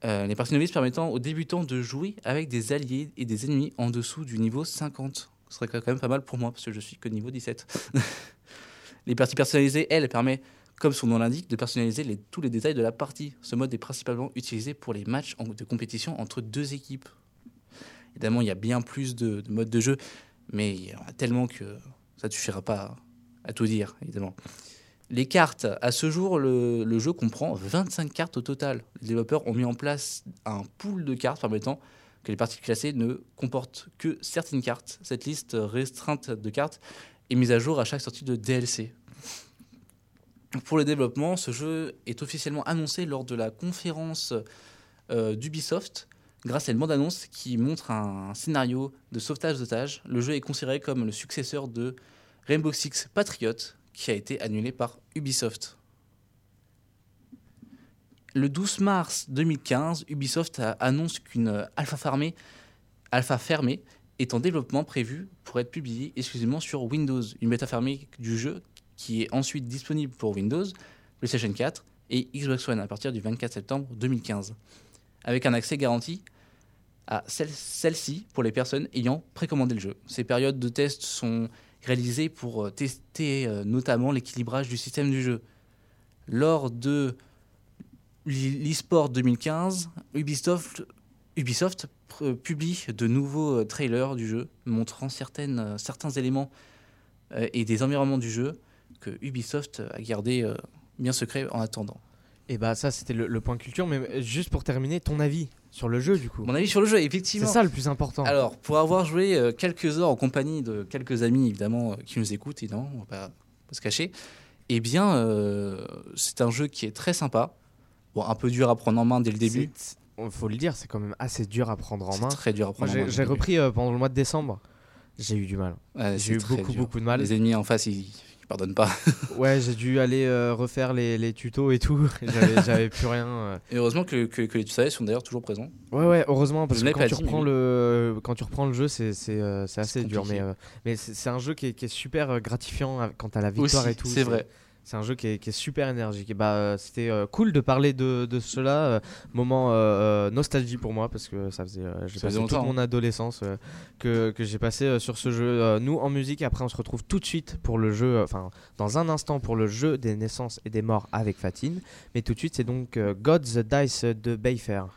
Euh, les parties novices permettant aux débutants de jouer avec des alliés et des ennemis en dessous du niveau 50. Ce serait quand même pas mal pour moi parce que je suis que niveau 17. <laughs> les parties personnalisées, elles, permettent, comme son nom l'indique, de personnaliser tous les détails de la partie. Ce mode est principalement utilisé pour les matchs de compétition entre deux équipes. Évidemment, il y a bien plus de, de modes de jeu, mais il y en a tellement que ça ne suffira pas à, tout dire, évidemment. Les cartes, à ce jour, le jeu comprend 25 cartes au total. Les développeurs ont mis en place un pool de cartes permettant que les parties classées ne comportent que certaines cartes. Cette liste restreinte de cartes mise à jour à chaque sortie de DLC. Pour le développement, ce jeu est officiellement annoncé lors de la conférence euh, d'Ubisoft grâce à une bande-annonce qui montre un scénario de sauvetage d'otages. Le jeu est considéré comme le successeur de Rainbow Six Patriot, qui a été annulé par Ubisoft. Le 12 mars 2015, Ubisoft annonce qu'une euh, alpha alpha fermée est en développement prévue pour être publiée exclusivement sur Windows. Une bêta fermée du jeu qui est ensuite disponible pour Windows, PlayStation 4 et Xbox One à partir du 24 septembre 2015, avec un accès garanti à celle- celle-ci pour les personnes ayant précommandé le jeu. Ces périodes de test sont réalisées pour euh, tester euh, notamment l'équilibrage du système du jeu. Lors de l'e- l'eSport 2015, Ubisoft, Ubisoft pr- publie de nouveaux euh, trailers du jeu montrant certaines, euh, certains éléments euh, et des environnements du jeu que Ubisoft a gardé euh, bien secret en attendant. Et bah ça c'était le, le point culture, mais euh, juste pour terminer, ton avis sur le jeu du coup. Mon avis sur le jeu, C'est effectivement. ça le plus important. Alors, pour avoir joué euh, quelques heures en compagnie de quelques amis, évidemment, euh, qui nous écoutent, évidemment, on va pas, pas se cacher, eh bien, euh, c'est un jeu qui est très sympa. Bon, un peu dur à prendre en main dès le début. On- faut le dire, c'est quand même assez dur à prendre en main. très dur à Moi prendre en main. j'ai repris euh, pendant le mois de décembre. J'ai eu du mal. Ouais, J'ai eu beaucoup dur. beaucoup de mal. Les ennemis en face, ils, ils pardonnent pas. <laughs> Ouais, j'ai dû aller euh, refaire les, les tutos et tout. <laughs> J'avais plus rien. euh. Et heureusement que, que, que les tutoriels sont d'ailleurs toujours présents. Ouais, ouais, heureusement, parce Je que quand tu, dit, reprends mais le, quand tu reprends le jeu, c'est c'est, c'est assez dur. Mais, mais c'est un jeu qui est, qui est super gratifiant quant à la victoire Aussi, et tout. c'est vrai. C'est un jeu qui est, qui est super énergique. Et bah, euh, c'était euh, cool de parler de, de cela. euh, moment euh, nostalgie pour moi parce que ça faisait, j'ai passé toute mon adolescence euh, que, que j'ai passé sur ce jeu. Nous en musique, après on se retrouve tout de suite pour le jeu, enfin dans un instant pour le jeu des naissances et des morts avec Fatine. Mais tout de suite, c'est donc God's Dice de Bayfair.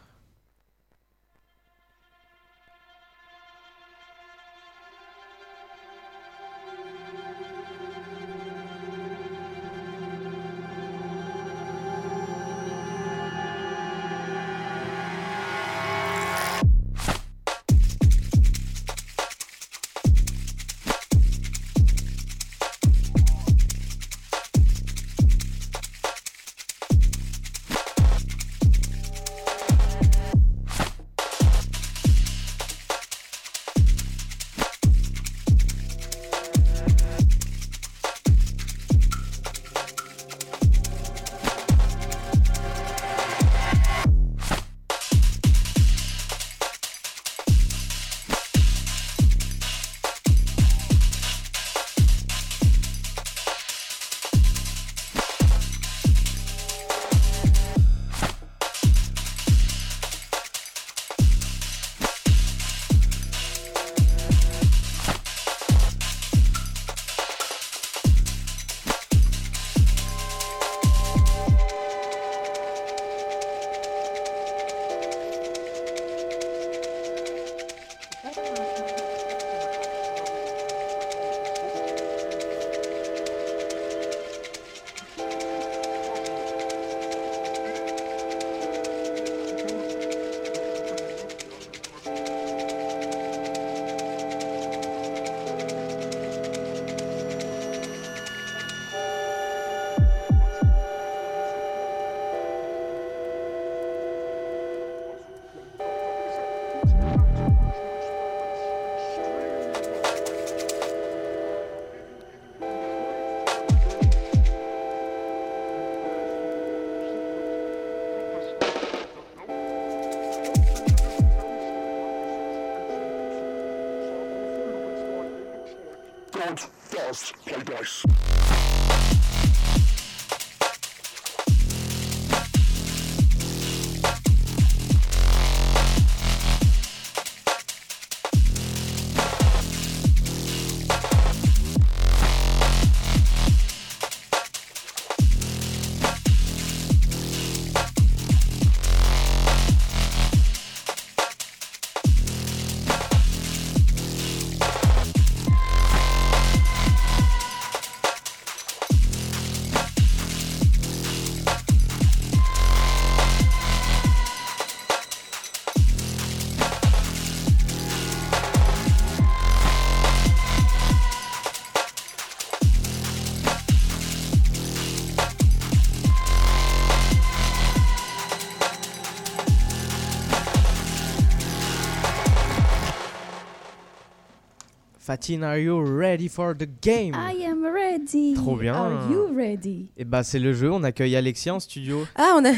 God's Fatine, are you ready for the game? I am ready. Trop bien. Are you ready? Et bah c'est le jeu, on accueille Alexia en studio. Ah, on a.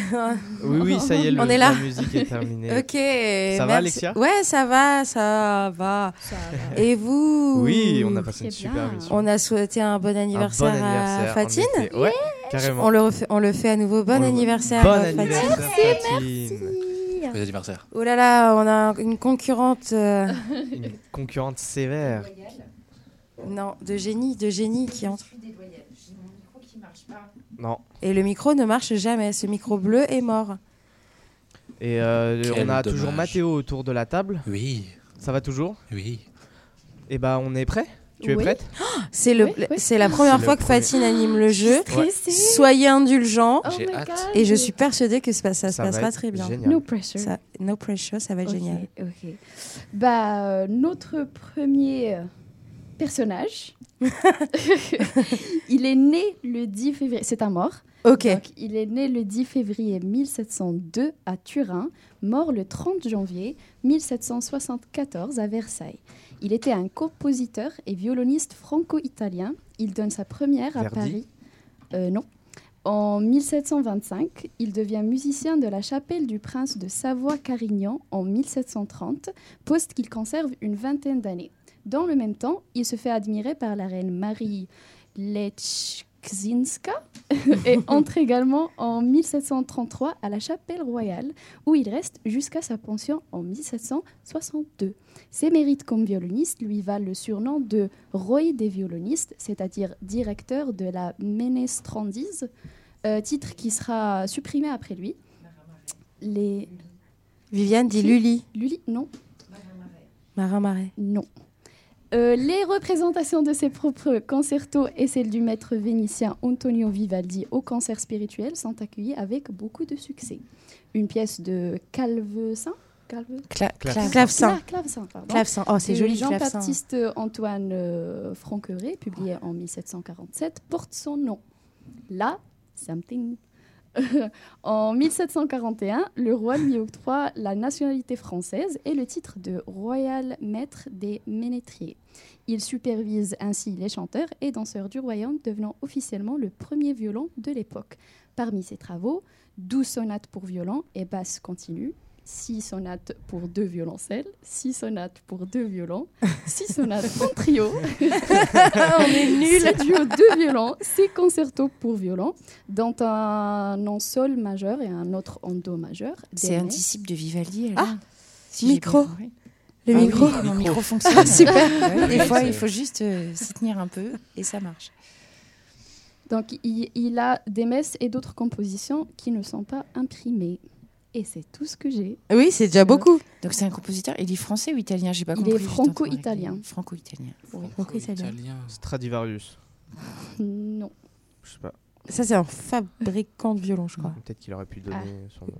Oui oui, ça y est, le- <laughs> On est là. la musique est terminée. ok. Ça va, Alexia? Ouais, ça va, ça va. Ça va. Et vous? Oui, on a passé une super mission. On a souhaité un bon Un anniversaire, bon anniversaire, à Fatine. effet. Ouais, carrément. On le, refait, on le fait à nouveau. Bon On anniversaire, Bon Fatine. anniversaire, Fatine. Oh là là, on a une concurrente. euh, Une concurrente sévère. non, de génie, de génie qui entre. Non. Et le micro ne marche jamais. Ce micro bleu est mort. Et euh, Quel on a toujours dommage. Mathéo autour de la table. Oui, Ça va toujours? Oui. Et bah on est prêt? Tu es Oui. prête? C'est le, Oui, oui. c'est la première fois que premier. Fatine anime le jeu. Ouais. Soyez indulgents. Oh. Et je suis persuadée que ça, ça se Ça va passera très bien. génial. No pressure. Ça, no pressure, ça va être Ok, génial. ok. Bah, euh, notre premier euh, personnage, <laughs> <laughs> il est né le 10 février. C'est un mort. Ok. Donc, il est né le 10 février 1702 à Turin, mort le 30 janvier 1774 à Versailles. Il était un compositeur et violoniste franco-italien. Il donne sa première à Verdi Paris. Euh, non. En 1725, il devient musicien de la chapelle du prince de Savoie-Carignan en 1730, poste qu'il conserve une vingtaine d'années. Dans le même temps, il se fait admirer par la reine Marie Lechzinska <laughs> et entre également en 1733 à la chapelle royale, où il reste jusqu'à sa pension en 1762. Ses mérites comme violoniste lui valent le surnom de Roy des violonistes, c'est-à-dire directeur de la Ménestrandise, euh, titre qui sera supprimé après lui. Les... Viviane dit Lully. Lully Non, Marin Marais. non. Euh, les représentations de ses propres concertos et celles du maître vénitien Antonio Vivaldi au concert spirituel sont accueillies avec beaucoup de succès. Une pièce de Calvecin? Calve... Cla- Clavecin. cla- Clavecin. Cla- Clavecin, pardon. Clavecin. Oh, c'est joli, Clavecin. Jean-Baptiste Antoine euh, Franqueret, publié en 1747, porte son nom. Là, something. <laughs> en 1741, le roi lui octroie la nationalité française et le titre de royal maître des ménétriers. Il supervise ainsi les chanteurs et danseurs du royaume, devenant officiellement le premier violon de l'époque. Parmi ses travaux, 12 sonates pour violon et basse continue, 6 sonates pour deux violoncelles, 6 sonates pour deux violons, <laughs> 6 sonates en trio, <laughs> On est nuls. 6 duos de violons, 6 concertos pour violon, dont un en sol majeur et un autre en do majeur. C'est un disciple de Vivaldi. Ah, si micro. Le Ah oui, micro. mon micro fonctionne. <laughs> Super. Ouais, des fois, il faut juste euh, s'y tenir un peu et ça marche. Donc il, il a des messes et d'autres compositions qui ne sont pas imprimées. Et c'est tout ce que j'ai. Oui, c'est déjà beaucoup. Donc c'est un compositeur. Il est français ou italien? J'ai pas Il compris. est juste franco-italien. Franco-italien. Franco-italien. Stradivarius. Non. Je sais pas. Ça, c'est un fabricant de violon, je crois. Peut-être qu'il aurait pu donner son nom.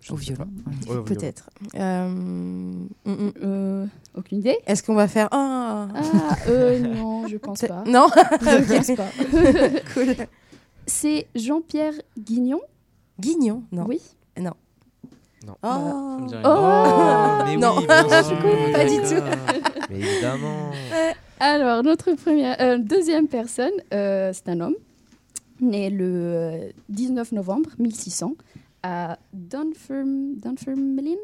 Je Au sais violon. pas. ouais. Ouais, au violon. Peut-être. Euh, mm, mm. Euh, aucune idée. Est-ce qu'on va faire un? Ah, euh, non, je pense pas. Non? Je pense pas. <laughs> Cool. C'est Jean-Pierre Guignon Guignon Non. Oui. Non. Oh. Me dit rien. Oh mais Non. oui, sûr, <laughs> coup, pas du tout. Mais évidemment. Alors, notre première, euh, deuxième personne, euh, c'est un homme, né le euh, 19 novembre 1600 à Dunferm- Dunfermline,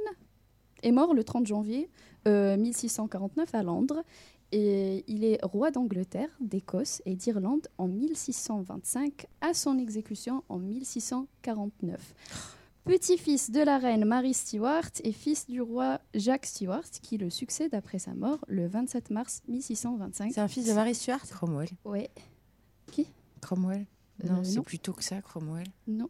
est mort le 30 janvier euh, 1649 à Londres. Et il est roi d'Angleterre, d'Écosse et d'Irlande en 1625 à son exécution en 1649. Petit-fils de la reine Marie Stuart et fils du roi Jacques Stuart, qui le succède après sa mort le 27 mars 1625. C'est un fils de Marie Stuart Cromwell. Ouais, Cromwell. Euh, Non, c'est plutôt que ça, Cromwell. non.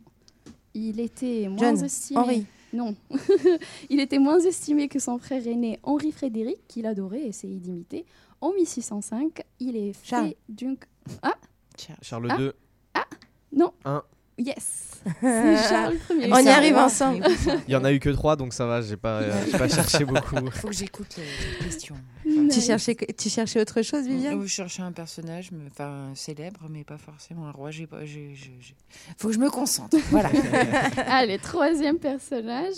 Il était moins John, estimé. Henri. Non. <laughs> il était moins estimé que son frère aîné Henri Frédéric, qu'il adorait et essayait d'imiter. En 1605, il est Charles. fait d'une. Charles Ah. II. Non. Un. Yes. C'est Charles Ier. On y arrive ensemble. Il y en a eu que trois, donc ça va, j'ai pas, euh, j'ai pas cherché <laughs> beaucoup. Faut que j'écoute les les questions. Tu cherchais, tu cherchais autre chose, Viviane? Je cherchais un personnage, mais- enfin célèbre, mais pas forcément un roi. J'ai pas. j'ai- j'ai- j'ai- Faut que je me concentre. Voilà. <laughs> Allez, troisième personnage.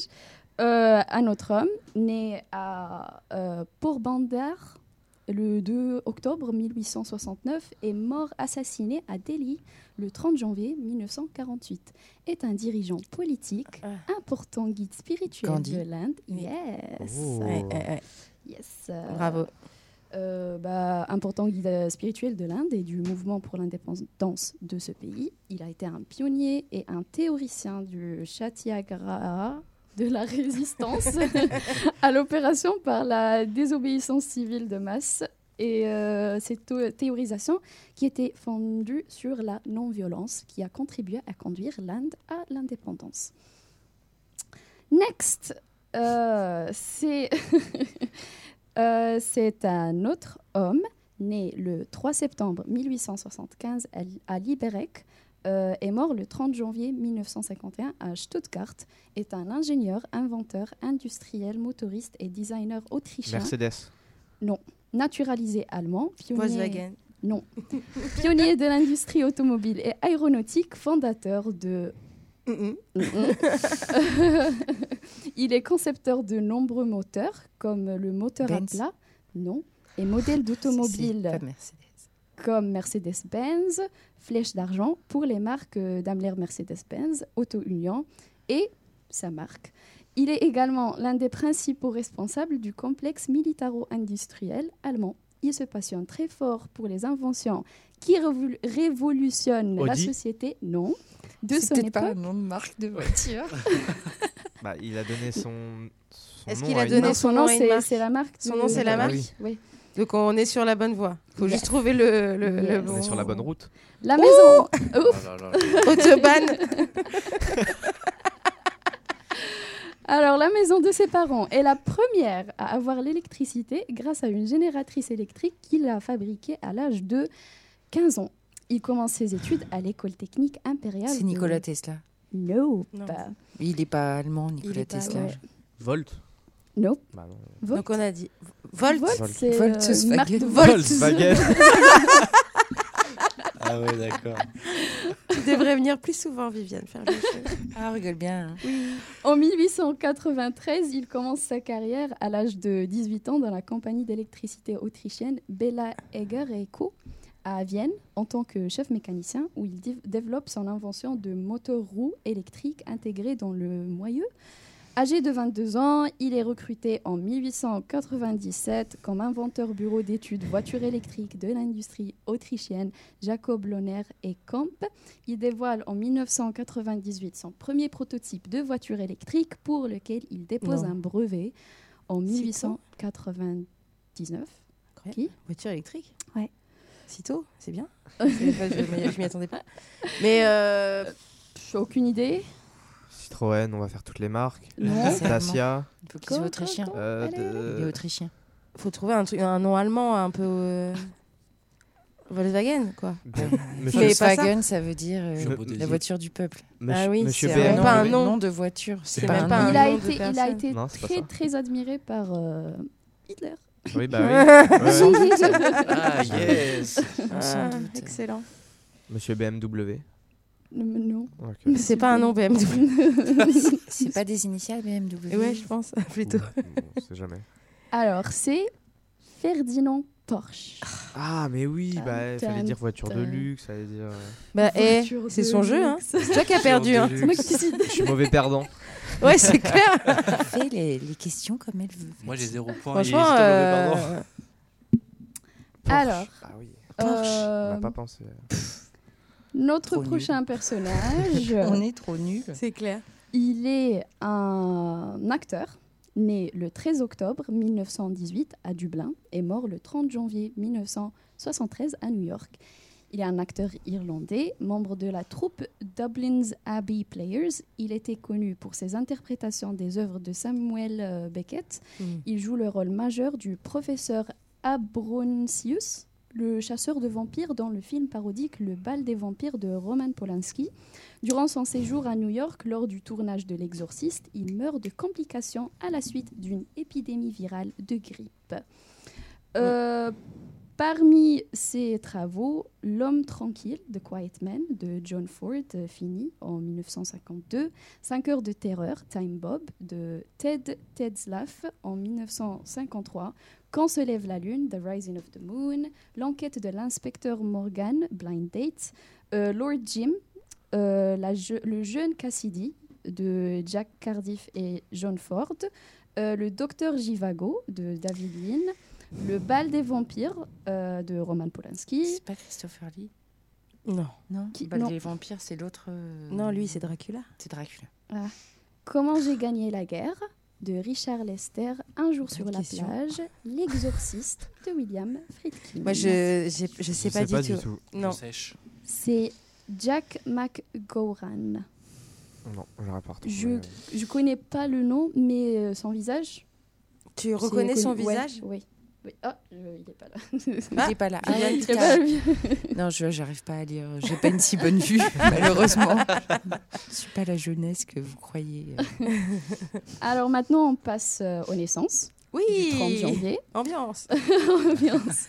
Euh, un autre homme, né à euh, Port-Bandar, le 2 octobre 1869 et mort assassiné à Delhi le 30 janvier 1948. Est un dirigeant politique, Ah. important guide spirituel Gandhi. de l'Inde. Oui. Yes. Oh. Ouais, ouais, ouais. Yes. euh, Bravo. euh, bah, important guide euh, spirituel de l'Inde et du mouvement pour l'indépendance de ce pays. Il a été un pionnier et un théoricien du Satyagraha de la résistance <laughs> à l'opération par la désobéissance civile de masse et euh, cette théo- théorisation qui était fondue sur la non-violence qui a contribué à conduire l'Inde à l'indépendance. Next, euh, c'est <laughs> Euh, c'est un autre homme né le 3 septembre 1875 à, à Liberec euh, et mort le 30 janvier 1951 à Stuttgart, est un ingénieur, inventeur, industriel, motoriste et designer autrichien, Mercedes. naturalisé allemand, pionnier, Volkswagen. non, pionnier de l'industrie automobile et aéronautique, fondateur de. <laughs> Il est concepteur de nombreux moteurs, comme le moteur à plat, non, et pas Mercedes. Comme Mercedes-Benz, Flèche d'argent pour les marques euh, Daimler Mercedes-Benz, Auto Union et sa marque. Il est également l'un des principaux responsables du complexe militaro-industriel allemand. Il se passionne très fort pour les inventions qui révol- révolutionnent la société, non, de son peut-être pas un époque. nom de marque de voiture. <laughs> Bah, il a donné son. son Est-ce qu'il a donné son nom, c'est la marque. Son nom, c'est la Ah marque oui. Oui. Donc on est sur la bonne voie. Faut Yes. juste trouver le, le, bon. On est sur la bonne route. La maison. Ouf. Oh là là. Autobahn. <laughs> Alors, la maison de ses parents est la première à avoir l'électricité grâce à une génératrice électrique qu'il a fabriquée à l'âge de 15 ans. Il commence ses études à l'école technique impériale. C'est de- Nikola Tesla. No. Non. pas- Il est pas allemand, Nikola pas Tesla. ouais. Volt. Bah, non. Volt. Donc on a dit Volt. Volt, c'est Volt, euh, une marque de Volkswagen. Volt. Volkswagen. <laughs> Ah ouais, d'accord. Tu devrais venir plus souvent, Viviane, faire le jeu. Ah, on rigole bien. hein. En 1893, il commence sa carrière à l'âge de 18 ans dans la compagnie d'électricité autrichienne Bella Eger Co. à Vienne en tant que chef mécanicien où il développe son invention de moteur roue électrique intégré dans le moyeu. Âgé de 22 ans, il est recruté en 1897 comme inventeur bureau d'études voitures électriques de l'industrie autrichienne Jacob Lohner et Kamp. Il dévoile en 1998 son premier prototype de voiture électrique pour lequel il dépose Non. un brevet en C'est 1899. Qui? Voiture électrique? Ouais. Si tôt, c'est bien. <laughs> Je m'y attendais pas. Mais euh, J'ai aucune idée. Citroën, on va faire toutes les marques. Non. Dacia. Il faut qu'il soit Go, go, autrichien. go. euh, Il est de... autrichien. faut trouver un, truc, un nom allemand un peu. euh, Volkswagen, quoi. <laughs> Ça. Volkswagen, ça veut dire euh, la voiture du peuple. monsieur, Ah oui, c'est un pas un nom, nom. de voiture. C'est C'est pas même un pas nom. un il, a nom de été, il a personne. été Non, c'est pas très, très admiré par euh, Hitler. Oui, bah oui. <laughs> Ouais. Ah, yes Ah, excellent. Monsieur BMW. Non. C'est pas un nom BMW. <laughs> C'est pas des initiales BMW. ouais, je pense, <laughs> plutôt. On sait jamais. Alors, c'est Ferdinand Porsche. Ah, mais oui, bah, fallait dire voiture de luxe, ça veut dire. euh, Bah, eh, c'est son jeu, hein. C'est toi qui as perdu, hein. C'est moi qui décide. Je suis mauvais perdant. <laughs> Ouais, c'est clair. Fais les, les questions comme elle veut. Moi j'ai zéro point. Franchement, et mauvais euh, pardon. Alors, Ah oui. euh, On n'a pas pensé. Notre Trop nul. prochain personnage, <laughs> On est trop nuls. c'est clair. il est un acteur né le 13 octobre 1918 à Dublin et mort le 30 janvier 1973 à New York. Il est un acteur irlandais, membre de la troupe Dublin's Abbey Players. Il était connu pour ses interprétations des œuvres de Samuel euh, Beckett. Il joue le rôle majeur du professeur Abroncius, le chasseur de vampires dans le film parodique Le bal des vampires de Roman Polanski. Durant son séjour à New York, lors du tournage de L'Exorciste, il meurt de complications à la suite d'une épidémie virale de grippe. Euh, Parmi ses travaux, L'homme tranquille, The Quiet Man, de John Ford, euh, fini en 1952. 5 heures de terreur, Time Bob, de Ted Tetzlaff en 1953. Quand se lève la lune, The Rising of the Moon. L'enquête de l'inspecteur Morgan, Blind Date. Euh, Lord Jim, euh, la je- le jeune Cassidy, de Jack Cardiff et John Ford. Euh, le docteur Jivago, de David Lean. Le bal des vampires, euh, de Roman Polanski. C'est pas Christopher Lee? Non. Non. Qui- Bal non. des vampires, c'est l'autre. euh, Non, lui, c'est Dracula. C'est Dracula. Comment j'ai gagné la guerre? De Richard Lester, Un jour sur la question. plage, L'exorciste de William Friedkin. Moi, je, j'ai- je sais pas, du, tout. Non. Je. C'est Jack McGowan. Non, retrouvé. Je je connais pas le nom, mais euh, son visage. Tu reconnais son visage? Oui. Oui. Ah, il est pas là. Il est pas là. Ah, Ah, il est pas Non, je j'arrive pas à lire. J'ai pas une si bonne vue, <laughs> malheureusement. Je suis pas la jeunesse que vous croyez. <laughs> Alors maintenant, on passe euh, aux naissances. Oui. Du 30 janvier. Ambiance. <laughs> Ambiance.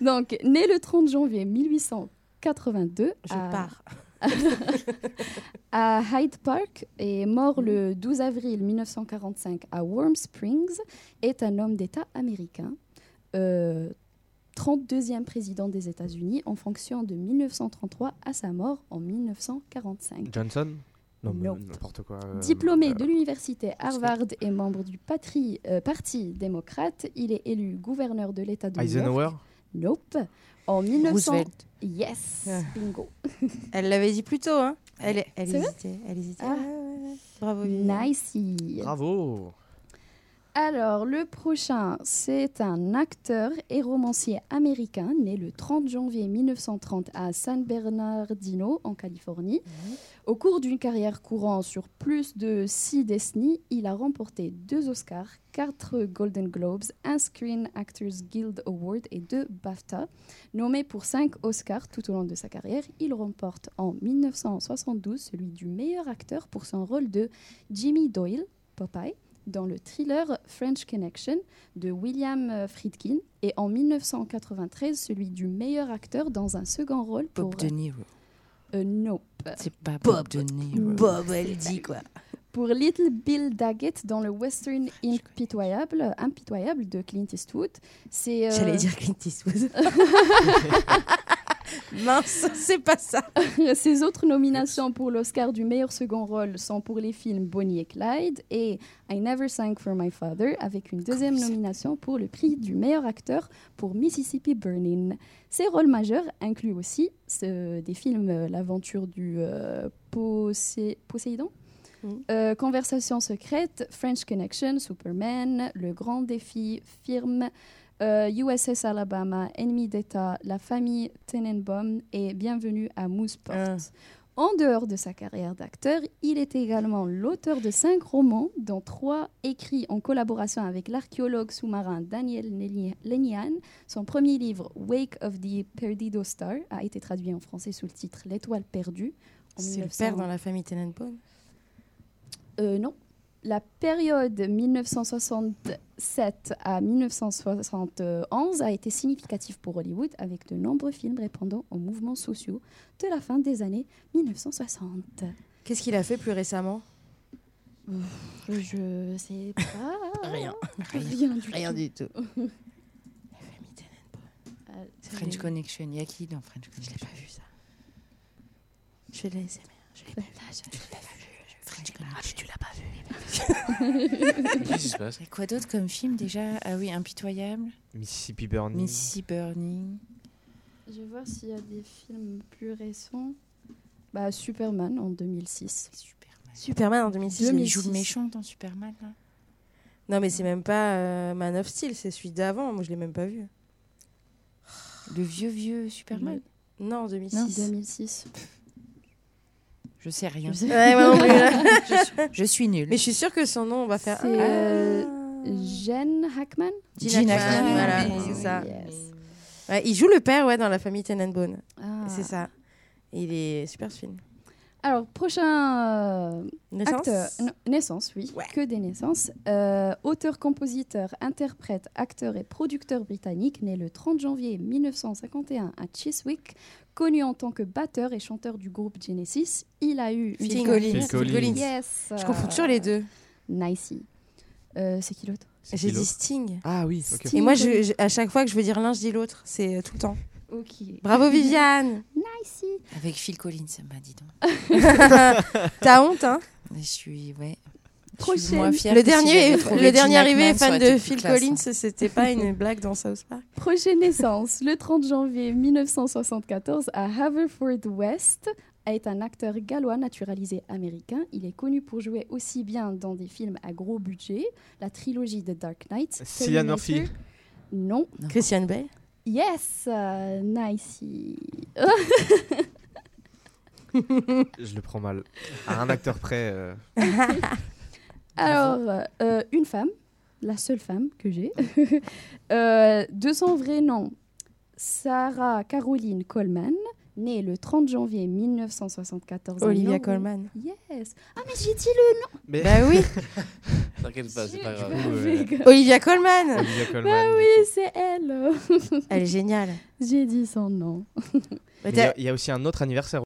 Donc, né le 30 janvier 1882 Je à, pars. à Hyde Park et mort le 12 avril 1945 à Warm Springs, est un homme d'État américain, 32e président des États-Unis en fonction de 1933 à sa mort en 1945. Johnson? Non, mais Non. n'importe quoi. euh, Diplômé euh, de l'université Harvard et membre du patri- euh, Parti démocrate, il est élu gouverneur de l'État de New York. Eisenhower? Nope. En 1900. Roosevelt. Yes. Ah. Bingo. <laughs> Elle l'avait dit plus tôt, hein Elle, elle C'est vrai hésitait. Elle hésitait. Ah. Ouais, ouais, ouais. Bravo. Nice. Bravo Alors, le prochain, c'est un acteur et romancier américain né le 30 janvier 1930 à San Bernardino, en Californie. Au cours d'une carrière courant sur plus de six décennies, il a remporté deux Oscars, quatre Golden Globes, un Screen Actors Guild Award et deux BAFTA. Nommé pour cinq Oscars tout au long de sa carrière, il remporte en 1972 celui du meilleur acteur pour son rôle de Jimmy Doyle, Popeye, dans le thriller French Connection de William euh, Friedkin et en 1993 celui du meilleur acteur dans un second rôle pour Bob De Niro. euh, Nope. C'est pas Bob, De Niro. Bob, elle dit quoi Pour Little Bill Daggett dans le western impitoyable, impitoyable de Clint Eastwood. C'est euh, J'allais dire Clint Eastwood. <laughs> <laughs> <laughs> Mince, c'est pas ça. <laughs> Ses autres nominations pour l'Oscar du meilleur second rôle sont pour les films Bonnie et Clyde et I Never Sang for My Father, avec une deuxième nomination pour le prix du meilleur acteur pour Mississippi Burning. Ses rôles majeurs incluent aussi ce- des films euh, L'aventure du euh, Posé- Poséidon, Mhm. euh, Conversation secrète, French Connection, Superman, Le Grand Défi, Firme, euh, USS Alabama, Ennemi d'État, La famille Tenenbaum et Bienvenue à Mooseport. Ah. En dehors de sa carrière d'acteur, il est également l'auteur de cinq romans, dont trois écrits en collaboration avec l'archéologue sous-marin Daniel Leni- Lenihan. Son premier livre, Wake of the Perdido Star, a été traduit en français sous le titre L'étoile perdue. C'est le 1900. père dans la famille Tenenbaum? Euh, non. La période 1967 à 1971 a été significative pour Hollywood avec de nombreux films répondant aux mouvements sociaux de la fin des années 1960. Qu'est-ce qu'il a fait plus récemment? Je sais pas. <laughs> Rien. Rien du Rien tout. du tout. Euh, <laughs> French Connection. Il y a qui dans French Je l'ai Connection pas vu ça. Je l'ai SMR. Je l'ai pas vu. Connection. tu l'as pas vu. <laughs> Qu'est-ce qui se passe? Et quoi d'autre comme film déjà? Ah oui, Impitoyable, Mississippi Burning. Mississippi Burning. Je vais voir s'il y a des films plus récents. Bah, Superman en 2006. Superman. Superman en 2006. Il 2006. joue le méchant dans Superman là Non, mais c'est même pas euh, Man of Steel, c'est celui d'avant. Moi, je l'ai même pas vu. Le vieux vieux Superman Non, en 2006. Non, 2006. Je sais rien. Je sais- Ouais, moi non plus, là. je, suis, je suis nulle. Mais je suis sûre que son nom, on va faire. C'est, euh, Jen Hackman? Gene Gene Hackman, voilà, oui, c'est ça. Yes. Ouais, il joue le père, ouais, dans la famille Tenenbaum. Ah. C'est ça. Il est super ce film. Alors, prochain euh, Naissance naissance, oui, que des naissances. Euh, auteur, compositeur, interprète, acteur et producteur britannique, né le 30 janvier 1951 à Chiswick, connu en tant que batteur et chanteur du groupe Genesis. Il a eu Phil Collins. Phil Collins. Yes. Je confonds toujours les deux. Nicey. Euh, c'est qui l'autre? J'ai dit Sting. Ah oui, ok. Sting. Et moi, je- je- à chaque fois que je veux dire l'un, je dis l'autre. C'est euh, tout le temps. Ok. Bravo Viviane Nicey. Avec Phil Collins, ça m'a dit donc. <laughs> T'as honte, hein? Je suis, ouais. Fière Le dernier, le dernier arrivé fan de Phil classe, Collins, hein. c'était pas une <laughs> blague dans South Park. Prochaine naissance, le 30 janvier 1974 à Haverford-West, est un acteur gallois naturalisé américain. Il est connu pour jouer aussi bien dans des films à gros budget, la trilogie de Dark Knight. Cillian. Murphy. Non. Christian Bale. Yes, euh, nice. <laughs> Je le prends mal. À un acteur près. euh, <laughs> Alors, euh, une femme, la seule femme que j'ai, <laughs> euh, de son vrai nom, Sarah Caroline Coleman, née le 30 janvier 1974. en Olivia. Colman. Yes. Ah, mais j'ai dit le nom. Mais Bah oui, <laughs> T'inquiète pas, c'est pas grave. Ouais. Olivia Colman. Olivia Colman. Bah oui, c'est elle. Elle est géniale. j'ai dit son nom. Y, il y a aussi un autre anniversaire